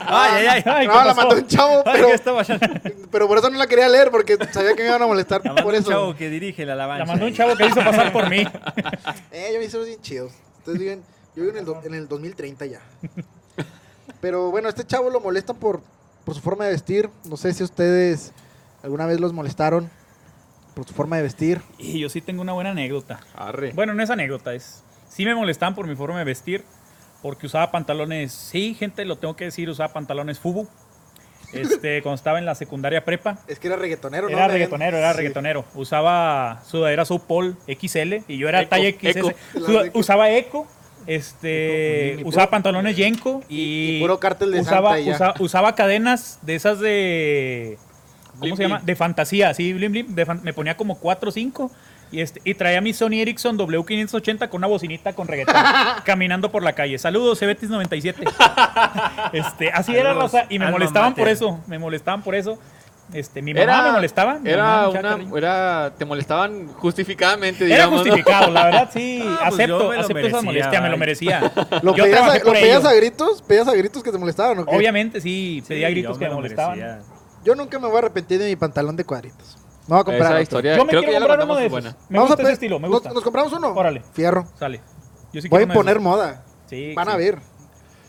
Ay, ay, ay, ay, no, ¿qué la mandó un chavo, pero, ¿qué estaba ya- pero por eso no la quería leer, porque sabía que me iban a molestar La mandó por un eso. chavo que dirige la alabanza. La mandó un chavo que hizo pasar por mí. Eh, yo me hice bien chidos. Ustedes viven, yo vivo en el, do- en el 2030 ya. Pero bueno, este chavo lo molestan por, por su forma de vestir. No sé si ustedes alguna vez los molestaron por su forma de vestir. Y yo sí tengo una buena anécdota. Arre. Bueno, no es anécdota, es. Sí me molestaban por mi forma de vestir, porque usaba pantalones. Sí, gente, lo tengo que decir, usaba pantalones fubu. Este, cuando estaba en la secundaria prepa. Es que era reggaetonero, ¿no? Era reggaetonero, era sí. reggaetonero. Usaba sudadera South Paul XL y yo era Eco, talla XS. Eco. Usaba Eco. Este, Eco, usaba pantalones Yenko y, y puro cártel de usaba, Santa y ya. usa- usaba cadenas de esas de ¿cómo Blim, se llama? blim. De fantasía, así blim blim, de fan- me ponía como 4 o 5 y este y traía mi Sony Ericsson W580 con una bocinita con reggaetón caminando por la calle. Saludos, Cebetis 97. Este, así era raza y me molestaban por eso, me molestaban por eso. Este, mi mamá me molestaba. Era una, era, te molestaban justificadamente, Era digamos. ¿no? justificado, la verdad, sí. Ah, pues acepto, acepto esa merecía, molestia, me lo merecía. ¿Lo Yo pedías, a, por ¿Lo pedías ello. a gritos? ¿Pedías a gritos que te molestaban o qué? Obviamente, sí, pedía Sí, gritos que me molestaban. merecía. Yo nunca me voy a arrepentir de mi pantalón de cuadritos. No voy a comprar Esa otro. historia, Yo me creo que quiero ya la comprar uno de contamos, esos. buena. Me Vamos a gusta ese pe- estilo, me ¿Nos- gusta. ¿Nos, compramos uno? Órale. Fierro. Sale. Yo sí Voy a uno de imponer esos. moda. Sí, Van sí. a ver.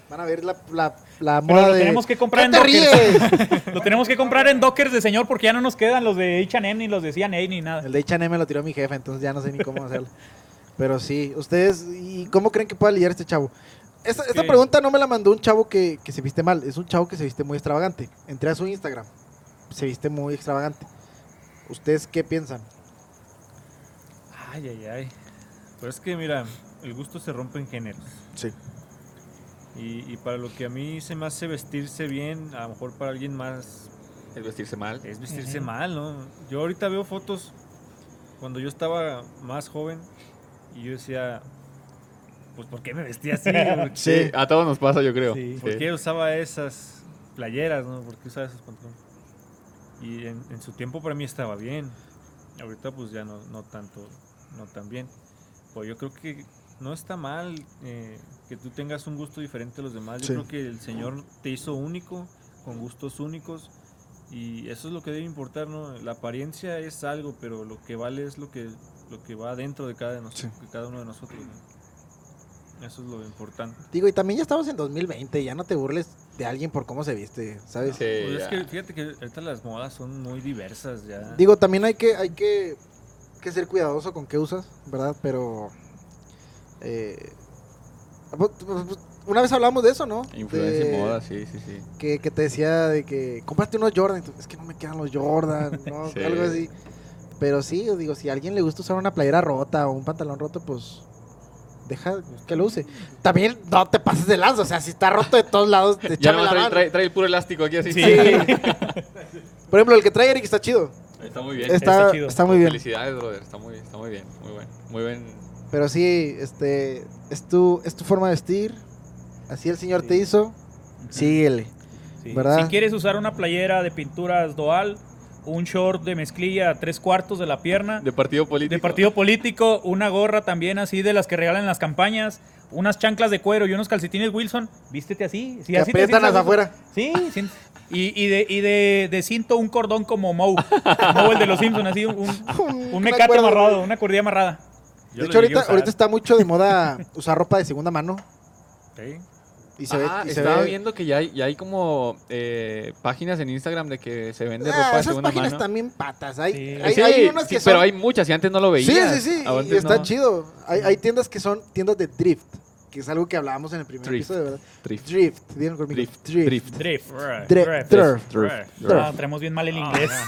Van a ver la, la, la Pero moda lo de... tenemos que comprar ¿Qué en te Dockers. ríes? Lo tenemos que comprar en Dockers de señor porque ya no nos quedan los de H&M ni los de C&A ni nada. El de H&M me lo tiró mi jefe, entonces ya no sé ni cómo hacerlo. Pero sí, ustedes, ¿y cómo creen que pueda lidiar este chavo? Esta, pregunta no me la mandó un chavo que, que se viste mal, es un chavo que se viste muy extravagante. Entré a su Instagram, se viste muy extravagante. ¿Ustedes qué piensan? Ay, ay, ay. Pero es que, mira, el gusto se rompe en géneros. Sí. Y, y para lo que a mí se me hace vestirse bien, a lo mejor para alguien más Es vestirse mal. es vestirse mal, ¿no? Yo ahorita veo fotos cuando yo estaba más joven y yo decía, pues ¿por qué me vestía así? ¿Por, Sí. A todos nos pasa, yo creo. Sí. por qué usaba esas playeras, no? ¿Por qué usaba esos pantalones? Y en, en su tiempo para mí estaba bien. Ahorita pues ya no, no tanto, no tan bien. Pues yo creo que no está mal eh, que tú tengas un gusto diferente a los demás. Yo Sí. creo que el Señor te hizo único, con gustos únicos. Y eso es lo que debe importar, ¿no? La apariencia es algo, pero lo que vale es lo que, lo que va dentro de cada, de nos- Sí. de cada uno de nosotros, ¿no? Eso es lo importante. Digo, y también ya estamos en 2020, ya no te burles de alguien por cómo se viste, ¿sabes? Sí, Pues es que fíjate que ahorita las modas son muy diversas ya. Digo, también hay que, hay que, que ser cuidadoso con qué usas, ¿verdad? Pero... eh, pues, pues, una vez hablamos de eso, ¿no? Influencia De- y moda, sí, sí, sí. que, que te decía de que cómprate unos Jordan. Es que no me quedan los Jordan, ¿no? Sí. Algo así. Pero sí, digo, si a alguien le gusta usar una playera rota o un pantalón roto, pues deja que lo use. También no te pases de lanza, o sea, si está roto de todos lados, te Ya no la trae, mano. trae- trae el puro elástico aquí así. Sí. Por ejemplo, el que trae Eric está chido. Está muy bien. Está, Está chido. está muy bien. Felicidades, brother. Está muy, está muy bien. Muy bueno. Muy bien. Pero sí, este, es tu, es tu forma de vestir. Así el Señor te hizo. Síguele. Sí. ¿Verdad? Si quieres usar una playera de pinturas Doal, un short de mezclilla a tres cuartos de la pierna, De partido político. de partido político, una gorra también así de las que regalan en las campañas, unas chanclas de cuero y unos calcetines Wilson, vístete así. Si así te gusto. afuera. Sí, sí. Y, y de, y de, de cinto un cordón como Moe. Moe el de los Simpsons, así un, un, un mecate amarrado, una cordilla amarrada. Yo De hecho, ahorita, ahorita está mucho de moda usar ropa de segunda mano. Sí. Y se ah, ve, y se estaba ve- viendo que ya hay, ya hay como eh, páginas en Instagram de que se vende Ah, ropa de esas segunda páginas mano. también patas. Hay, Sí. hay, Sí, hay unas sí, que pero son- hay muchas y antes no lo veía. Sí, sí, sí. Y está chido. Hay, hay tiendas que son tiendas de drift, que es algo que hablábamos en el primer Drift. episodio, ¿verdad? Drift. Drift. Conmigo. Drift. Drift. Drift. Drift. Drift. Drift. Drift. Ah, traemos bien mal el inglés.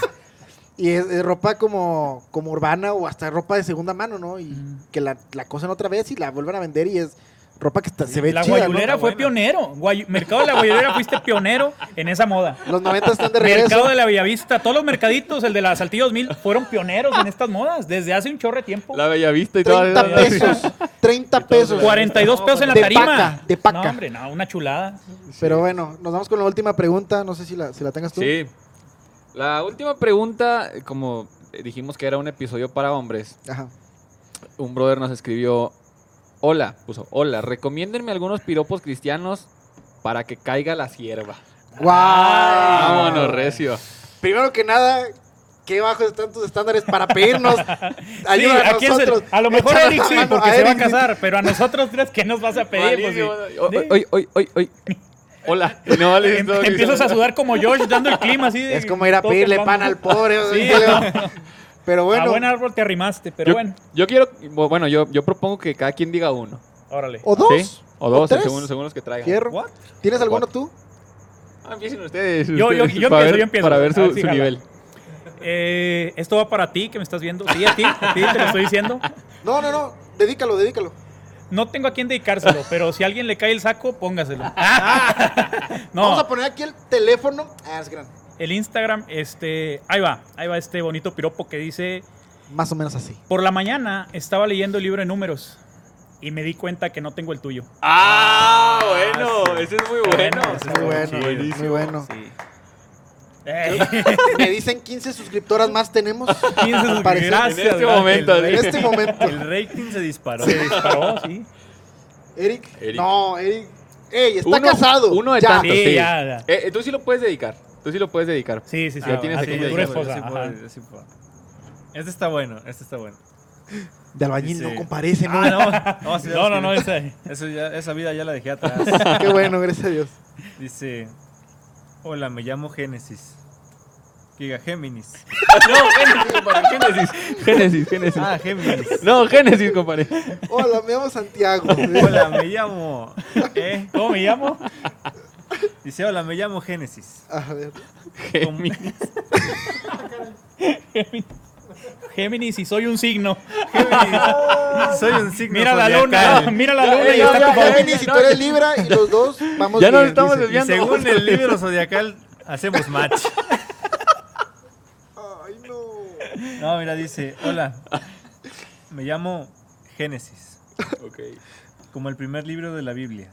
Y es, es ropa como, como urbana o hasta ropa de segunda mano, ¿no? Y que la, la cosen otra vez y la vuelven a vender y es Ropa que está- se ve La chida, ¿no? guayulera fue buena. pionero. Guay- Mercado de la Guayulera fuiste pionero en esa moda. Los 90 están de regreso. Mercado de la Bellavista, todos los mercaditos, el de la Saltillo 2000, fueron pioneros en estas modas desde hace un chorre de tiempo. La Bellavista y todo 30 pesos. 30 pesos. 42 pesos en la De tarima. paca, de paca. No, hombre, no, una chulada. Pero bueno, nos vamos con la última pregunta. No sé si la, si la tengas tú. Sí. La última pregunta, como dijimos que era un episodio para hombres, Ajá. un brother nos escribió, hola, puso, hola, recomiéndenme algunos piropos cristianos para que caiga la sierva. ¡Guau! Vámonos, recio. Primero que nada, qué bajos están tus estándares para pedirnos Sí, ayuda a ¿a quién se- nosotros. a lo mejor Eric sí, porque a se va a casar, pero a nosotros tres, ¿qué nos vas a pedir? Pues, sí. Malísimo. Hoy, hoy, hoy, hoy, hoy. Hola. No Em- todo empiezas a sudar como Josh dando el clima así. de- Es como ir a pedirle pan al pobre. Sí, Pero A bueno, buen árbol te arrimaste, pero yo, bueno, yo quiero, bueno, yo, yo propongo que cada quien diga uno. órale. o dos. ¿Sí? O dos, tres. según, según los que traigan. What? ¿Tienes alguno Cuatro. tú? Ah, empiecen ustedes. Yo- yo- ustedes, yo para empiezo, ver, yo empiezo. Para ver A su, ver si su jala. nivel. Eh, esto va para ti, que me estás viendo. Sí, a ti, a ti te lo estoy diciendo. No, no, no. Dedícalo, dedícalo. No tengo a quién dedicárselo, pero si a alguien le cae el saco, póngaselo. Vamos No, a poner aquí el teléfono. Ah, es grande. El Instagram, este, ahí va, ahí va este bonito piropo que dice, Más o menos así. por la mañana estaba leyendo el libro de números y me di cuenta que no tengo el tuyo. Ah, bueno. Ese es muy bueno. ese Muy bueno, muy bueno. sí. Eh, Me dicen 15 suscriptoras más tenemos. 15 Parece- gracias, en este gracias. momento, En este momento. El rating se disparó. Se disparó, sí. Eric. Eric. No, Eric. Ey, está Uno- casado. uno de ya. tantos. Sí, sí. ya, ya. Eh, tú sí lo puedes dedicar. Tú sí lo puedes dedicar. Sí, sí, sí. Ya tienes Ah, sí, tu ya esposa, sí sí. Este está bueno, este está bueno. De albañil no comparece, ¿no? Ah, no. No, sí, No, no, no, ese. Eso ya, esa vida ya la dejé atrás. Qué bueno, gracias a Dios. Dice, hola, me llamo Génesis. Giga Géminis. No, Génesis, compadre. Génesis. Génesis, Génesis. Ah, Géminis. No, Génesis, compadre. Hola, me llamo Santiago. Hola, me llamo... ¿Eh? ¿Cómo me llamo? Dice, hola, me llamo Génesis. A ver. Géminis. Géminis y soy un signo. Géminis. Soy un signo Mira la luna, mira la Ya, luna y ya, está ya, tu. Géminis y tú eres Libra y los dos vamos Ya nos bien, estamos dice. Y desviando. según el libro zodiacal, hacemos match. Ay, no. No, mira, dice, hola, me llamo Génesis, Ok. como el primer libro de la Biblia.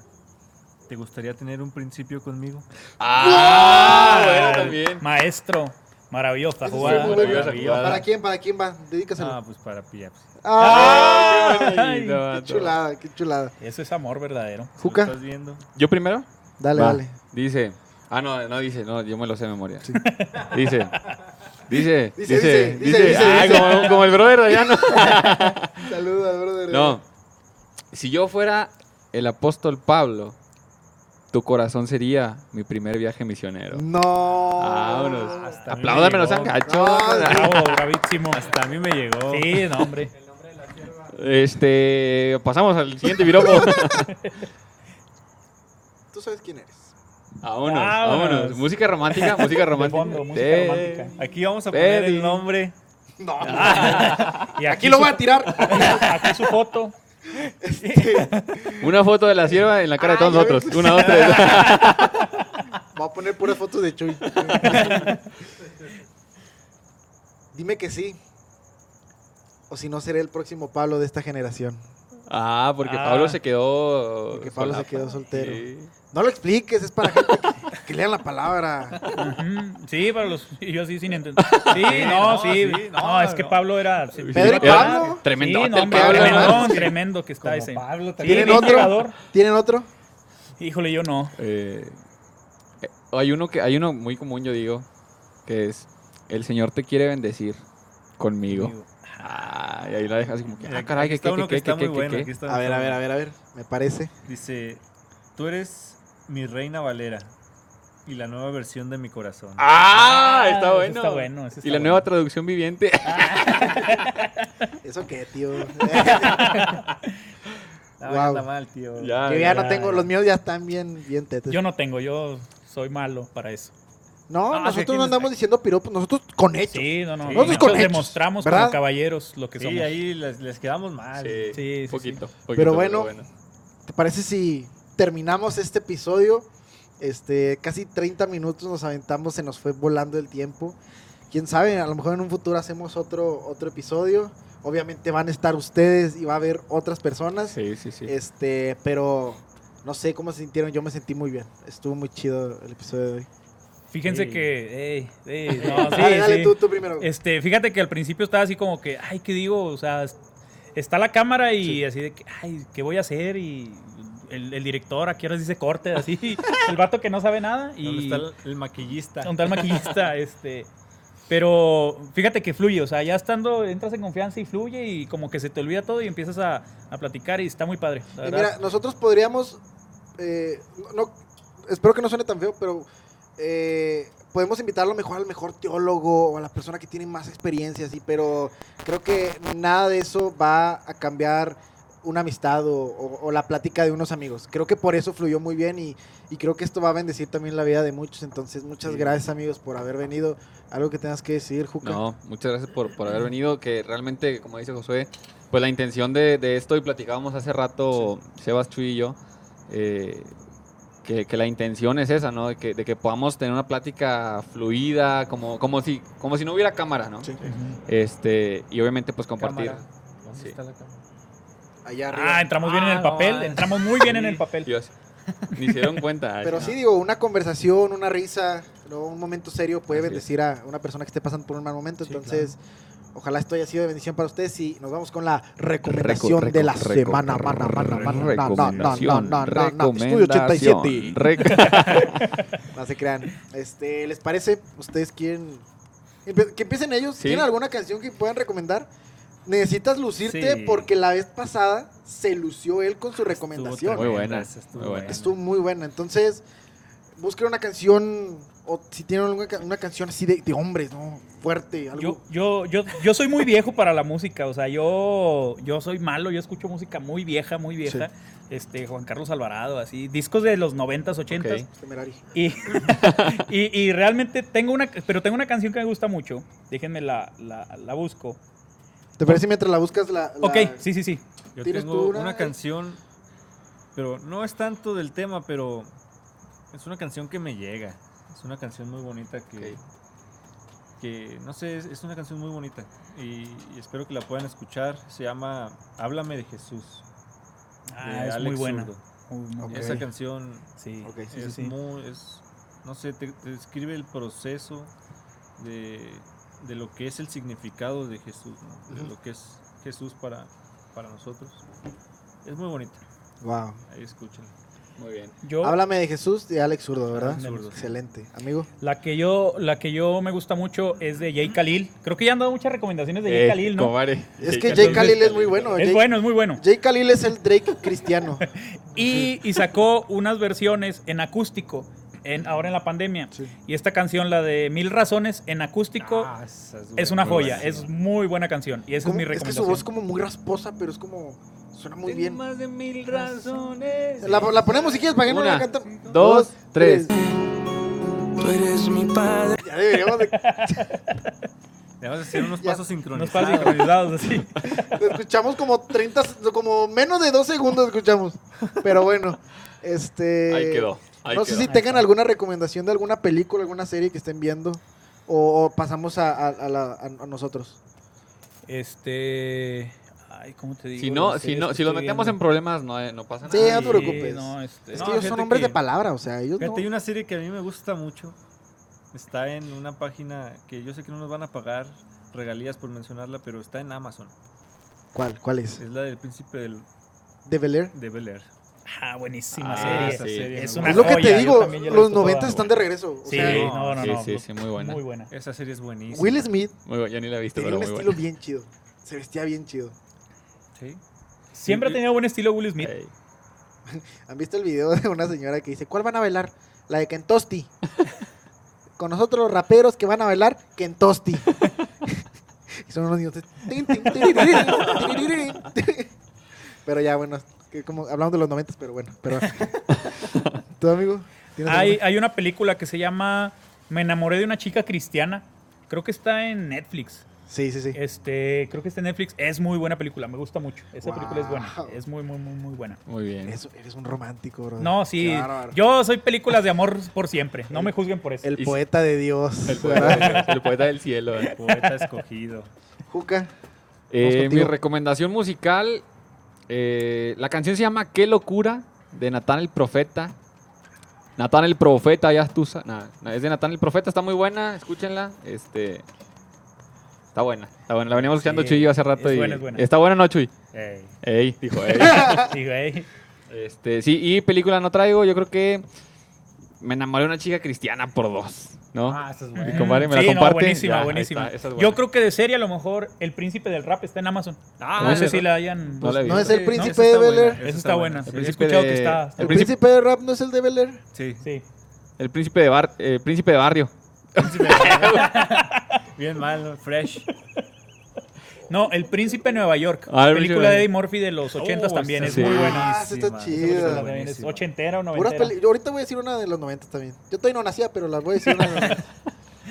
¿Te gustaría tener un principio conmigo? Ah, bueno, también. Maestro. Maravillosa jugada. maravillosa jugada. ¿Para quién? ¿Para quién va? Dedícaselo. Ah, pues para pillar. Ah, qué Ay, bonito, qué chulada, qué chulada. Eso es amor verdadero. Juca, ¿Estás viendo? ¿Yo primero? dale, Va. dale. Dice. Ah, no, no dice, no, yo me lo sé de memoria. Dice. Dice, Dice, dice, dice, dice, dice, ah, dice. Como, como el brother de allá, ¿no? Saluda, brother. No. Si yo fuera el apóstol Pablo, tu corazón sería mi primer viaje misionero. No. Vámonos. Hasta a mí me Apláudamelo, llegó. San Cacho. No, Bravo, bravísimo. Hasta a mí me llegó. Sí, no, hombre. Este, pasamos al siguiente piropo. Tú sabes quién eres. Vámonos, Vámonos. vámonos. Música romántica, música romántica. fondo, música romántica. Aquí vamos a poner el nombre. No. Y Aquí lo su- voy a tirar. Aquí su foto. Una foto de la sierva en la cara de todos Ah, nosotros. Una, dos, tres. Voy a poner puras fotos de Chuy. Dime que sí. O si no, seré el próximo Pablo de esta generación. Ah, porque Ah. Pablo se quedó. Porque Pablo se quedó soltero. Sí. No lo expliques, es para gente que, que lean la palabra. Sí, para los. y Yo sí, sin entender. Sí, no, no, sí. sí, No, no, es que. Pablo era. sí, Pedro y Pablo. Tremendote Sí, no, el hombre, Pablo, tremendo que está Como ese. Pablo Sí, ¿Tienen otro? llegador. ¿Tienen otro? Híjole, yo no. Eh, eh, hay uno que hay uno muy común, yo digo, que es el Señor te quiere bendecir conmigo. Conmigo. Ah, y ahí la dejas así como que, ah, caray, aquí ¿qué, está qué, uno qué, que qué, está qué, muy qué, bueno, qué? aquí está A ver, a ver, a ver, a ver. Me parece. Dice, tú eres mi reina Valera y la nueva versión de mi corazón. Ah, está ese bueno. Está bueno. ese Y está la bueno. nueva traducción viviente. ¿Eso qué, tío? Ah, ya Wow. anda mal, tío. Ya, Yo ya no ya, tengo, ya. los míos ya están bien, bien tetes. Yo no tengo, yo soy malo para eso. No, Ah, sí, nosotros no nos- andamos diciendo piropos, nosotros con hechos. Sí, no, no. Sí. Nosotros con hechos, demostramos ¿verdad? como caballeros lo que Sí, somos. ahí les, les quedamos mal. Sí, sí, sí. poquito, poquito, Pero bueno, ¿te parece si terminamos este episodio? Este, casi 30 minutos nos aventamos, se nos fue volando el tiempo. Quién sabe, a lo mejor en un futuro hacemos otro, otro episodio. Obviamente van a estar ustedes y va a haber otras personas. Sí, sí, sí. Este, pero no sé cómo se sintieron. Yo me sentí muy bien. Estuvo muy chido el episodio de hoy. Fíjense Sí. que. ey, ey, no, sí, dale, dale sí. tú, tú primero. Este, fíjate que al principio estaba así como que, ay, ¿qué digo? O sea, es- está la cámara y Sí. así de que, ay, ¿qué voy a hacer? Y el, el director aquí ahora dice corte, así. el vato que no sabe nada. Y ¿Dónde está el, el maquillista? un tal maquillista, este. Pero fíjate que fluye, o sea, ya estando, entras en confianza y fluye y como que se te olvida todo y empiezas a, a platicar y está muy padre. la Y verdad. mira, nosotros podríamos, eh, no, espero que no suene tan feo, pero eh, podemos invitar a lo mejor al mejor teólogo o a la persona que tiene más experiencia, sí, pero creo que nada de eso va a cambiar una amistad o, o- o la plática de unos amigos. Creo que por eso fluyó muy bien y, y creo que esto va a bendecir también la vida de muchos. Entonces, muchas Sí. gracias amigos por haber venido. Algo que tengas que decir, Juca. No, muchas gracias por, por haber venido, que realmente, como dice Josué, pues la intención de, de esto, y platicábamos hace rato, Sebas, Chuy y yo, eh, que, que la intención es esa, ¿no? De que, de que podamos tener una plática fluida, como, como, si, como si no hubiera cámara, ¿no? Sí. Este, y obviamente pues compartir. Cámara. ¿Dónde Sí. está la cámara? Allá arriba. Ah, entramos bien en el Ah, papel, no, entramos muy bien en el papel. Dios, ni se dieron cuenta. Pero Ay, sí, no. digo, una conversación, una risa, ¿no? un momento serio puede Así es. bendecir a una persona que esté pasando por un mal momento. Sí, Entonces, ojalá esto haya sido de bendición para ustedes y nos vamos con la recomendación Reco- de la reco- semana. Mana, mana, mana, na, na, na, na, Recomendación, na, na. Estudio 87. recomendación, rec- No se crean. Este, ¿Les parece? ¿Ustedes quieren que empiecen ellos? Sí. ¿Tienen alguna canción que puedan recomendar? Necesitas lucirte Sí. porque la vez pasada se lució él con su recomendación. Muy buena, esa estuvo muy buena. Estuvo muy buena. Entonces, busquen una canción, o si tienen alguna una canción así de, de hombres, ¿no? Fuerte, algo. Yo, yo, yo, yo soy muy viejo para la música, o sea, yo, yo soy malo, yo escucho música muy vieja, muy vieja. Este, Juan Carlos Alvarado, así, discos de los 90s, 80s. Ok. Temerari. Y, y, y realmente tengo una, pero tengo una canción que me gusta mucho. Déjenme la, la, la busco. ¿Te parece mientras la buscas la. la- Ok, sí, sí, sí. Yo ¿Tienes tengo una canción, pero no es tanto del tema, pero es una canción que me llega. Es una canción muy bonita que, que no sé, es, es una canción muy bonita y, y espero que la puedan escuchar. Se llama Háblame de Jesús. Ah, de es muy Alex buena. Muy. Esa canción Sí. Es sí. muy, es, no sé, te, te describe el proceso de, de lo que es el significado de Jesús, ¿no? de lo que es Jesús para, para nosotros. Es muy bonita, Wow. ahí escúchenla. Muy bien. Yo, Háblame de Jesús de Alex Zurdo, ¿verdad? Alex Zurdo. Excelente. Amigo. la que yo, la que yo me gusta mucho es de Jay Khalil. Creo que ya han dado muchas recomendaciones de Jay Eh, Khalil, ¿no? compadre. Es que Jay Khalil es muy bueno. Es Jay, bueno, es muy bueno. Jay Khalil es el Drake cristiano. Y, y sacó unas versiones en acústico en, ahora en la pandemia. Sí. Y esta canción, la de Mil Razones en acústico, Ah, es una joya. buena. Es muy buena canción. Y esa es Como- mi es que recomendación. su voz es como muy rasposa, pero es como. Suena muy Tengo bien. más de mil razones. La, la ponemos si quieres para que no la cantamos. dos, tres. Tú eres mi padre. Ya deberíamos de. Debemos hacer unos Ya. pasos Unos sincronizados. pasos sincronizados así. Escuchamos como 30, como menos de dos segundos escuchamos. Pero bueno, este... Ahí quedó. Ahí no sé si tengan alguna recomendación de alguna película, alguna serie que estén viendo. O, o pasamos a, a- a la- a- a nosotros. Este. Ay, ¿cómo te digo? Si no, si no, si los metemos viendo. en problemas, no, eh, no pasa Sí, nada. no te preocupes. no, este, Es No, que ellos son hombres de palabra, o sea, ellos no... Hay una serie que a mí me gusta mucho. Está en una página que yo sé que no nos van a pagar regalías por mencionarla, pero está en Amazon. ¿Cuál? ¿Cuál es? Es la del príncipe del, ¿De Bel Air? de Bel Air. Ah, buenísima Ah, serie. esa sí. serie Es una lo que te digo, los visto 90 toda. están de regreso. o Sí, sea, no, no, sí, no. sí, sí, muy buena. Muy buena. Esa serie es buenísima. Will Smith Muy buena, ya ni la he visto, tenía pero un muy estilo buena. bien chido. Se vestía bien chido. Sí. Siempre ha Sí, tenido buen estilo Will Smith. ¿Han visto el video de una señora que dice, ¿cuál van a bailar? La de Kentosti. Con nosotros los raperos que van a bailar Kentosti. y son unos niños. pero ya, bueno, que como hablamos de los noventas, pero bueno. Pero, ¿Tu amigo? ¿Tienes Hay, hay una película que se llama Me enamoré de una chica cristiana. Creo que está en Netflix. Sí, sí, sí. Este, creo que está en Netflix. Es muy buena película, me gusta mucho. Esa película es buena. Es muy, muy, muy, muy buena. Muy bien. Eso, eres un romántico, bro. No, sí. Yo soy películas de amor por siempre. No me juzguen por eso. El poeta de Dios. El poeta, el poeta del cielo. eh. Poeta escogido. Juca. Eh, mi recomendación musical, eh, la canción se llama Qué locura, de Natán el Profeta. Natán el Profeta, ya tú sa- nah, nah, es de Natán el Profeta, está muy buena, escúchenla. Este, está buena, está buena. La veníamos escuchando Sí, Chuy hace rato es y buena, es buena. está buena, ¿no, Chuy? Ey. Ey, dijo, ey. Sí, güey. Este, sí, y película no traigo, yo creo que me enamoré de una chica cristiana por dos, ¿no? Ah, esa es Mi buena. compadre me la no, comparte. buenísima, Ya, buenísima. está, esa es Yo creo que de serie a lo mejor El Príncipe del Rap está en Amazon. Ah, no sé si la hayan... no la he ¿No visto. es el príncipe de Bel Air? Esa está buena. El He príncipe escuchado de- que está... el ¿El príncipe- príncipe de rap no es el de Bel Air? Sí. Sí. El príncipe de, bar, eh, príncipe de barrio. Bien mal, fresh. No, El Príncipe de Nueva York. Ah, El película de- Eddie Murphy de los 80 Oh, también. Es sí. muy Ah, buena. esa está chida. Es ochentera o noventera. peli- yo ahorita voy a decir una de los 90 también. Yo todavía no nacía, pero las voy a decir una de los 90.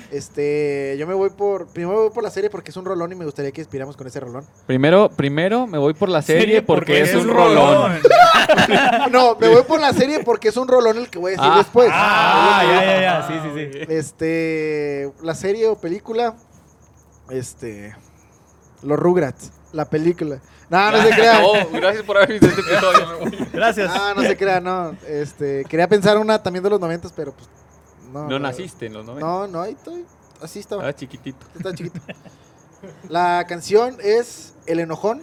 Este, yo me voy por. Primero me voy por la serie porque es un rolón y me gustaría que inspiramos con ese rolón. Primero, primero me voy por la serie, porque, es un rolón. No, me voy por la serie porque es un rolón el que voy a decir Ah. después. Ah, ya, ya, ya. Sí, sí, sí. Este, la serie o película, este, Los Rugrats, la película. No, no se crea. Oh, gracias por haber visto este episodio. Gracias. Ah, no se crea, no. Este, quería pensar una también de los 90, pero pues no. No naciste en los 90. No, no, ahí estoy. Así estaba. Estabas chiquitito. Está chiquito. La canción es El Enojón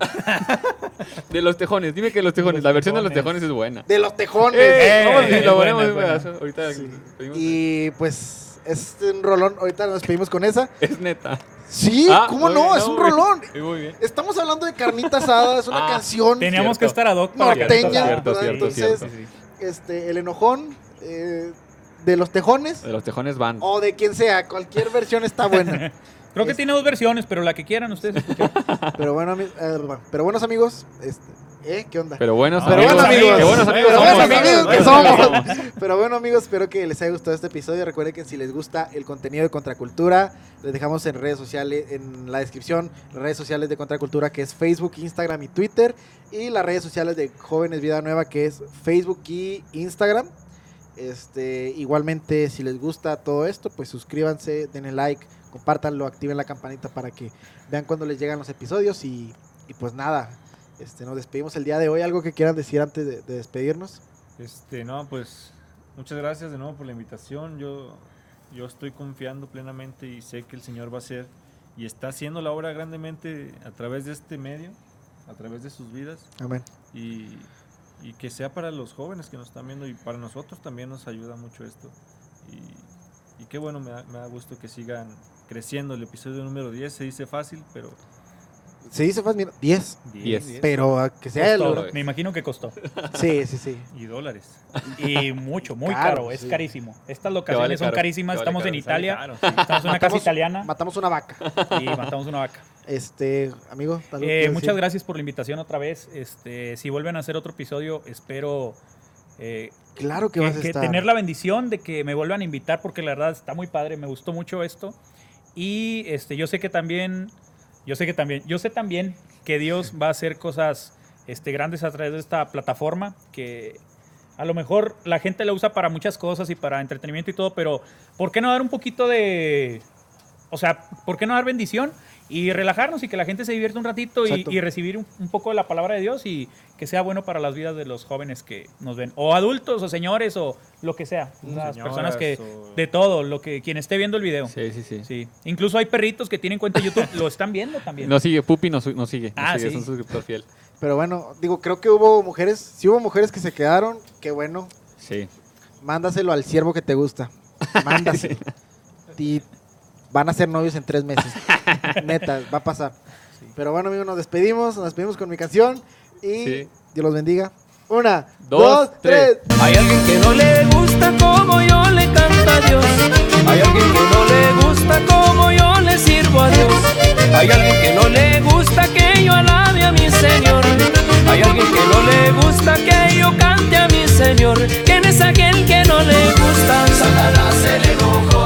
De los tejones, dime que los tejones. La versión de los tejones es buena. de los Tejones. ¡Eh! Eh, sí, lo buena, ponemos un buena. pedazo. Ahorita Sí. pedimos- Y pues es un rolón. Ahorita nos despedimos con esa. Es neta. Sí, Ah, ¿cómo no? bien, Es un bien. rolón. Sí, Muy bien. Estamos hablando de carnita asada, es una Ah, canción. Teníamos Cierto. que estar ad hoc para Norteña, Cierto, cierto, Entonces, cierto. este, el enojón eh, de los tejones De los tejones van. o de quien sea, cualquier versión está buena. Creo que tiene dos versiones, pero la que quieran ustedes. escuchar. Pero bueno, eh, bueno, pero buenos amigos, este, ¿eh? ¿Qué onda? Pero buenos Pero amigos. bueno, amigos. Qué buenos amigos. Pero somos. buenos amigos que somos. Pero bueno, amigos, espero que les haya gustado este episodio. Recuerden que si les gusta el contenido de Contracultura, les dejamos en redes sociales, en la descripción, las redes sociales de Contracultura, que es Facebook, Instagram y Twitter. Y las redes sociales de Jóvenes Vida Nueva, que es Facebook y Instagram. Este, igualmente, si les gusta todo esto, pues suscríbanse, denle like, compártanlo, activen la campanita para que vean cuando les llegan los episodios. Y, y pues nada, este, nos despedimos el día de hoy. ¿Algo que quieran decir antes de, de despedirnos? Este, no, pues muchas gracias de nuevo por la invitación. Yo, yo estoy confiando plenamente y sé que el Señor va a hacer y está haciendo la obra grandemente a través de este medio, a través de sus vidas Amén. y, y que sea para los jóvenes que nos están viendo y para nosotros también nos ayuda mucho esto. Y, y qué bueno, me da, me da gusto que sigan creciendo. El episodio número 10 se dice fácil, pero Se dice fácil, mira, 10. 10. Pero que sea el. Costó, me imagino que costó. Sí, sí, sí. y dólares. Y mucho, muy Caro, caro, es sí. carísimo. Estas vale locaciones son caro, carísimas. vale Estamos en caro, Italia, sí. estamos en una casa italiana Matamos una vaca. y matamos una vaca. Este, amigo. ¿algo que Eh, decir? muchas gracias por la invitación otra vez. Este, si vuelven a hacer otro episodio, espero eh, Claro que, que, vas a que estar. tener la bendición de que me vuelvan a invitar porque la verdad está muy padre, me gustó mucho esto. Y este, yo sé que también, yo sé que también, yo sé también que Dios va a hacer cosas este, grandes a través de esta plataforma, que a lo mejor la gente la usa para muchas cosas y para entretenimiento y todo, pero ¿por qué no dar un poquito de, o sea, ¿por qué no dar bendición? Y relajarnos y que la gente se divierta un ratito y, recibir un, un poco de la palabra de Dios y que sea bueno para las vidas de los jóvenes que nos ven. O adultos o señores o lo que sea. Las Señoras personas que... o- De todo, lo que quien esté viendo el video. Sí, sí, sí. Sí. Incluso hay perritos que tienen cuenta de YouTube, lo están viendo también. Nos sigue, Pupi nos, sigue. nos Ah, sigue, sí. Es un suscriptor fiel. Pero bueno, digo, creo que hubo mujeres. Si hubo mujeres que se quedaron, qué bueno. Sí. Mándaselo al siervo que te gusta. Mándaselo. Y van a ser novios en tres meses. Neta, va a pasar. Pero bueno, amigos, nos despedimos. Nos despedimos con mi canción. Y Sí. Dios los bendiga. Una, Dos, dos, tres. Hay alguien que no le gusta como yo le canto a Dios. Hay alguien que no le gusta como yo le sirvo a Dios. Hay alguien que no le gusta que yo alabe a mi Señor. Hay alguien que no le gusta que yo cante a mi Señor. ¿Quién es aquel que no le gusta? Satanás se le enojó.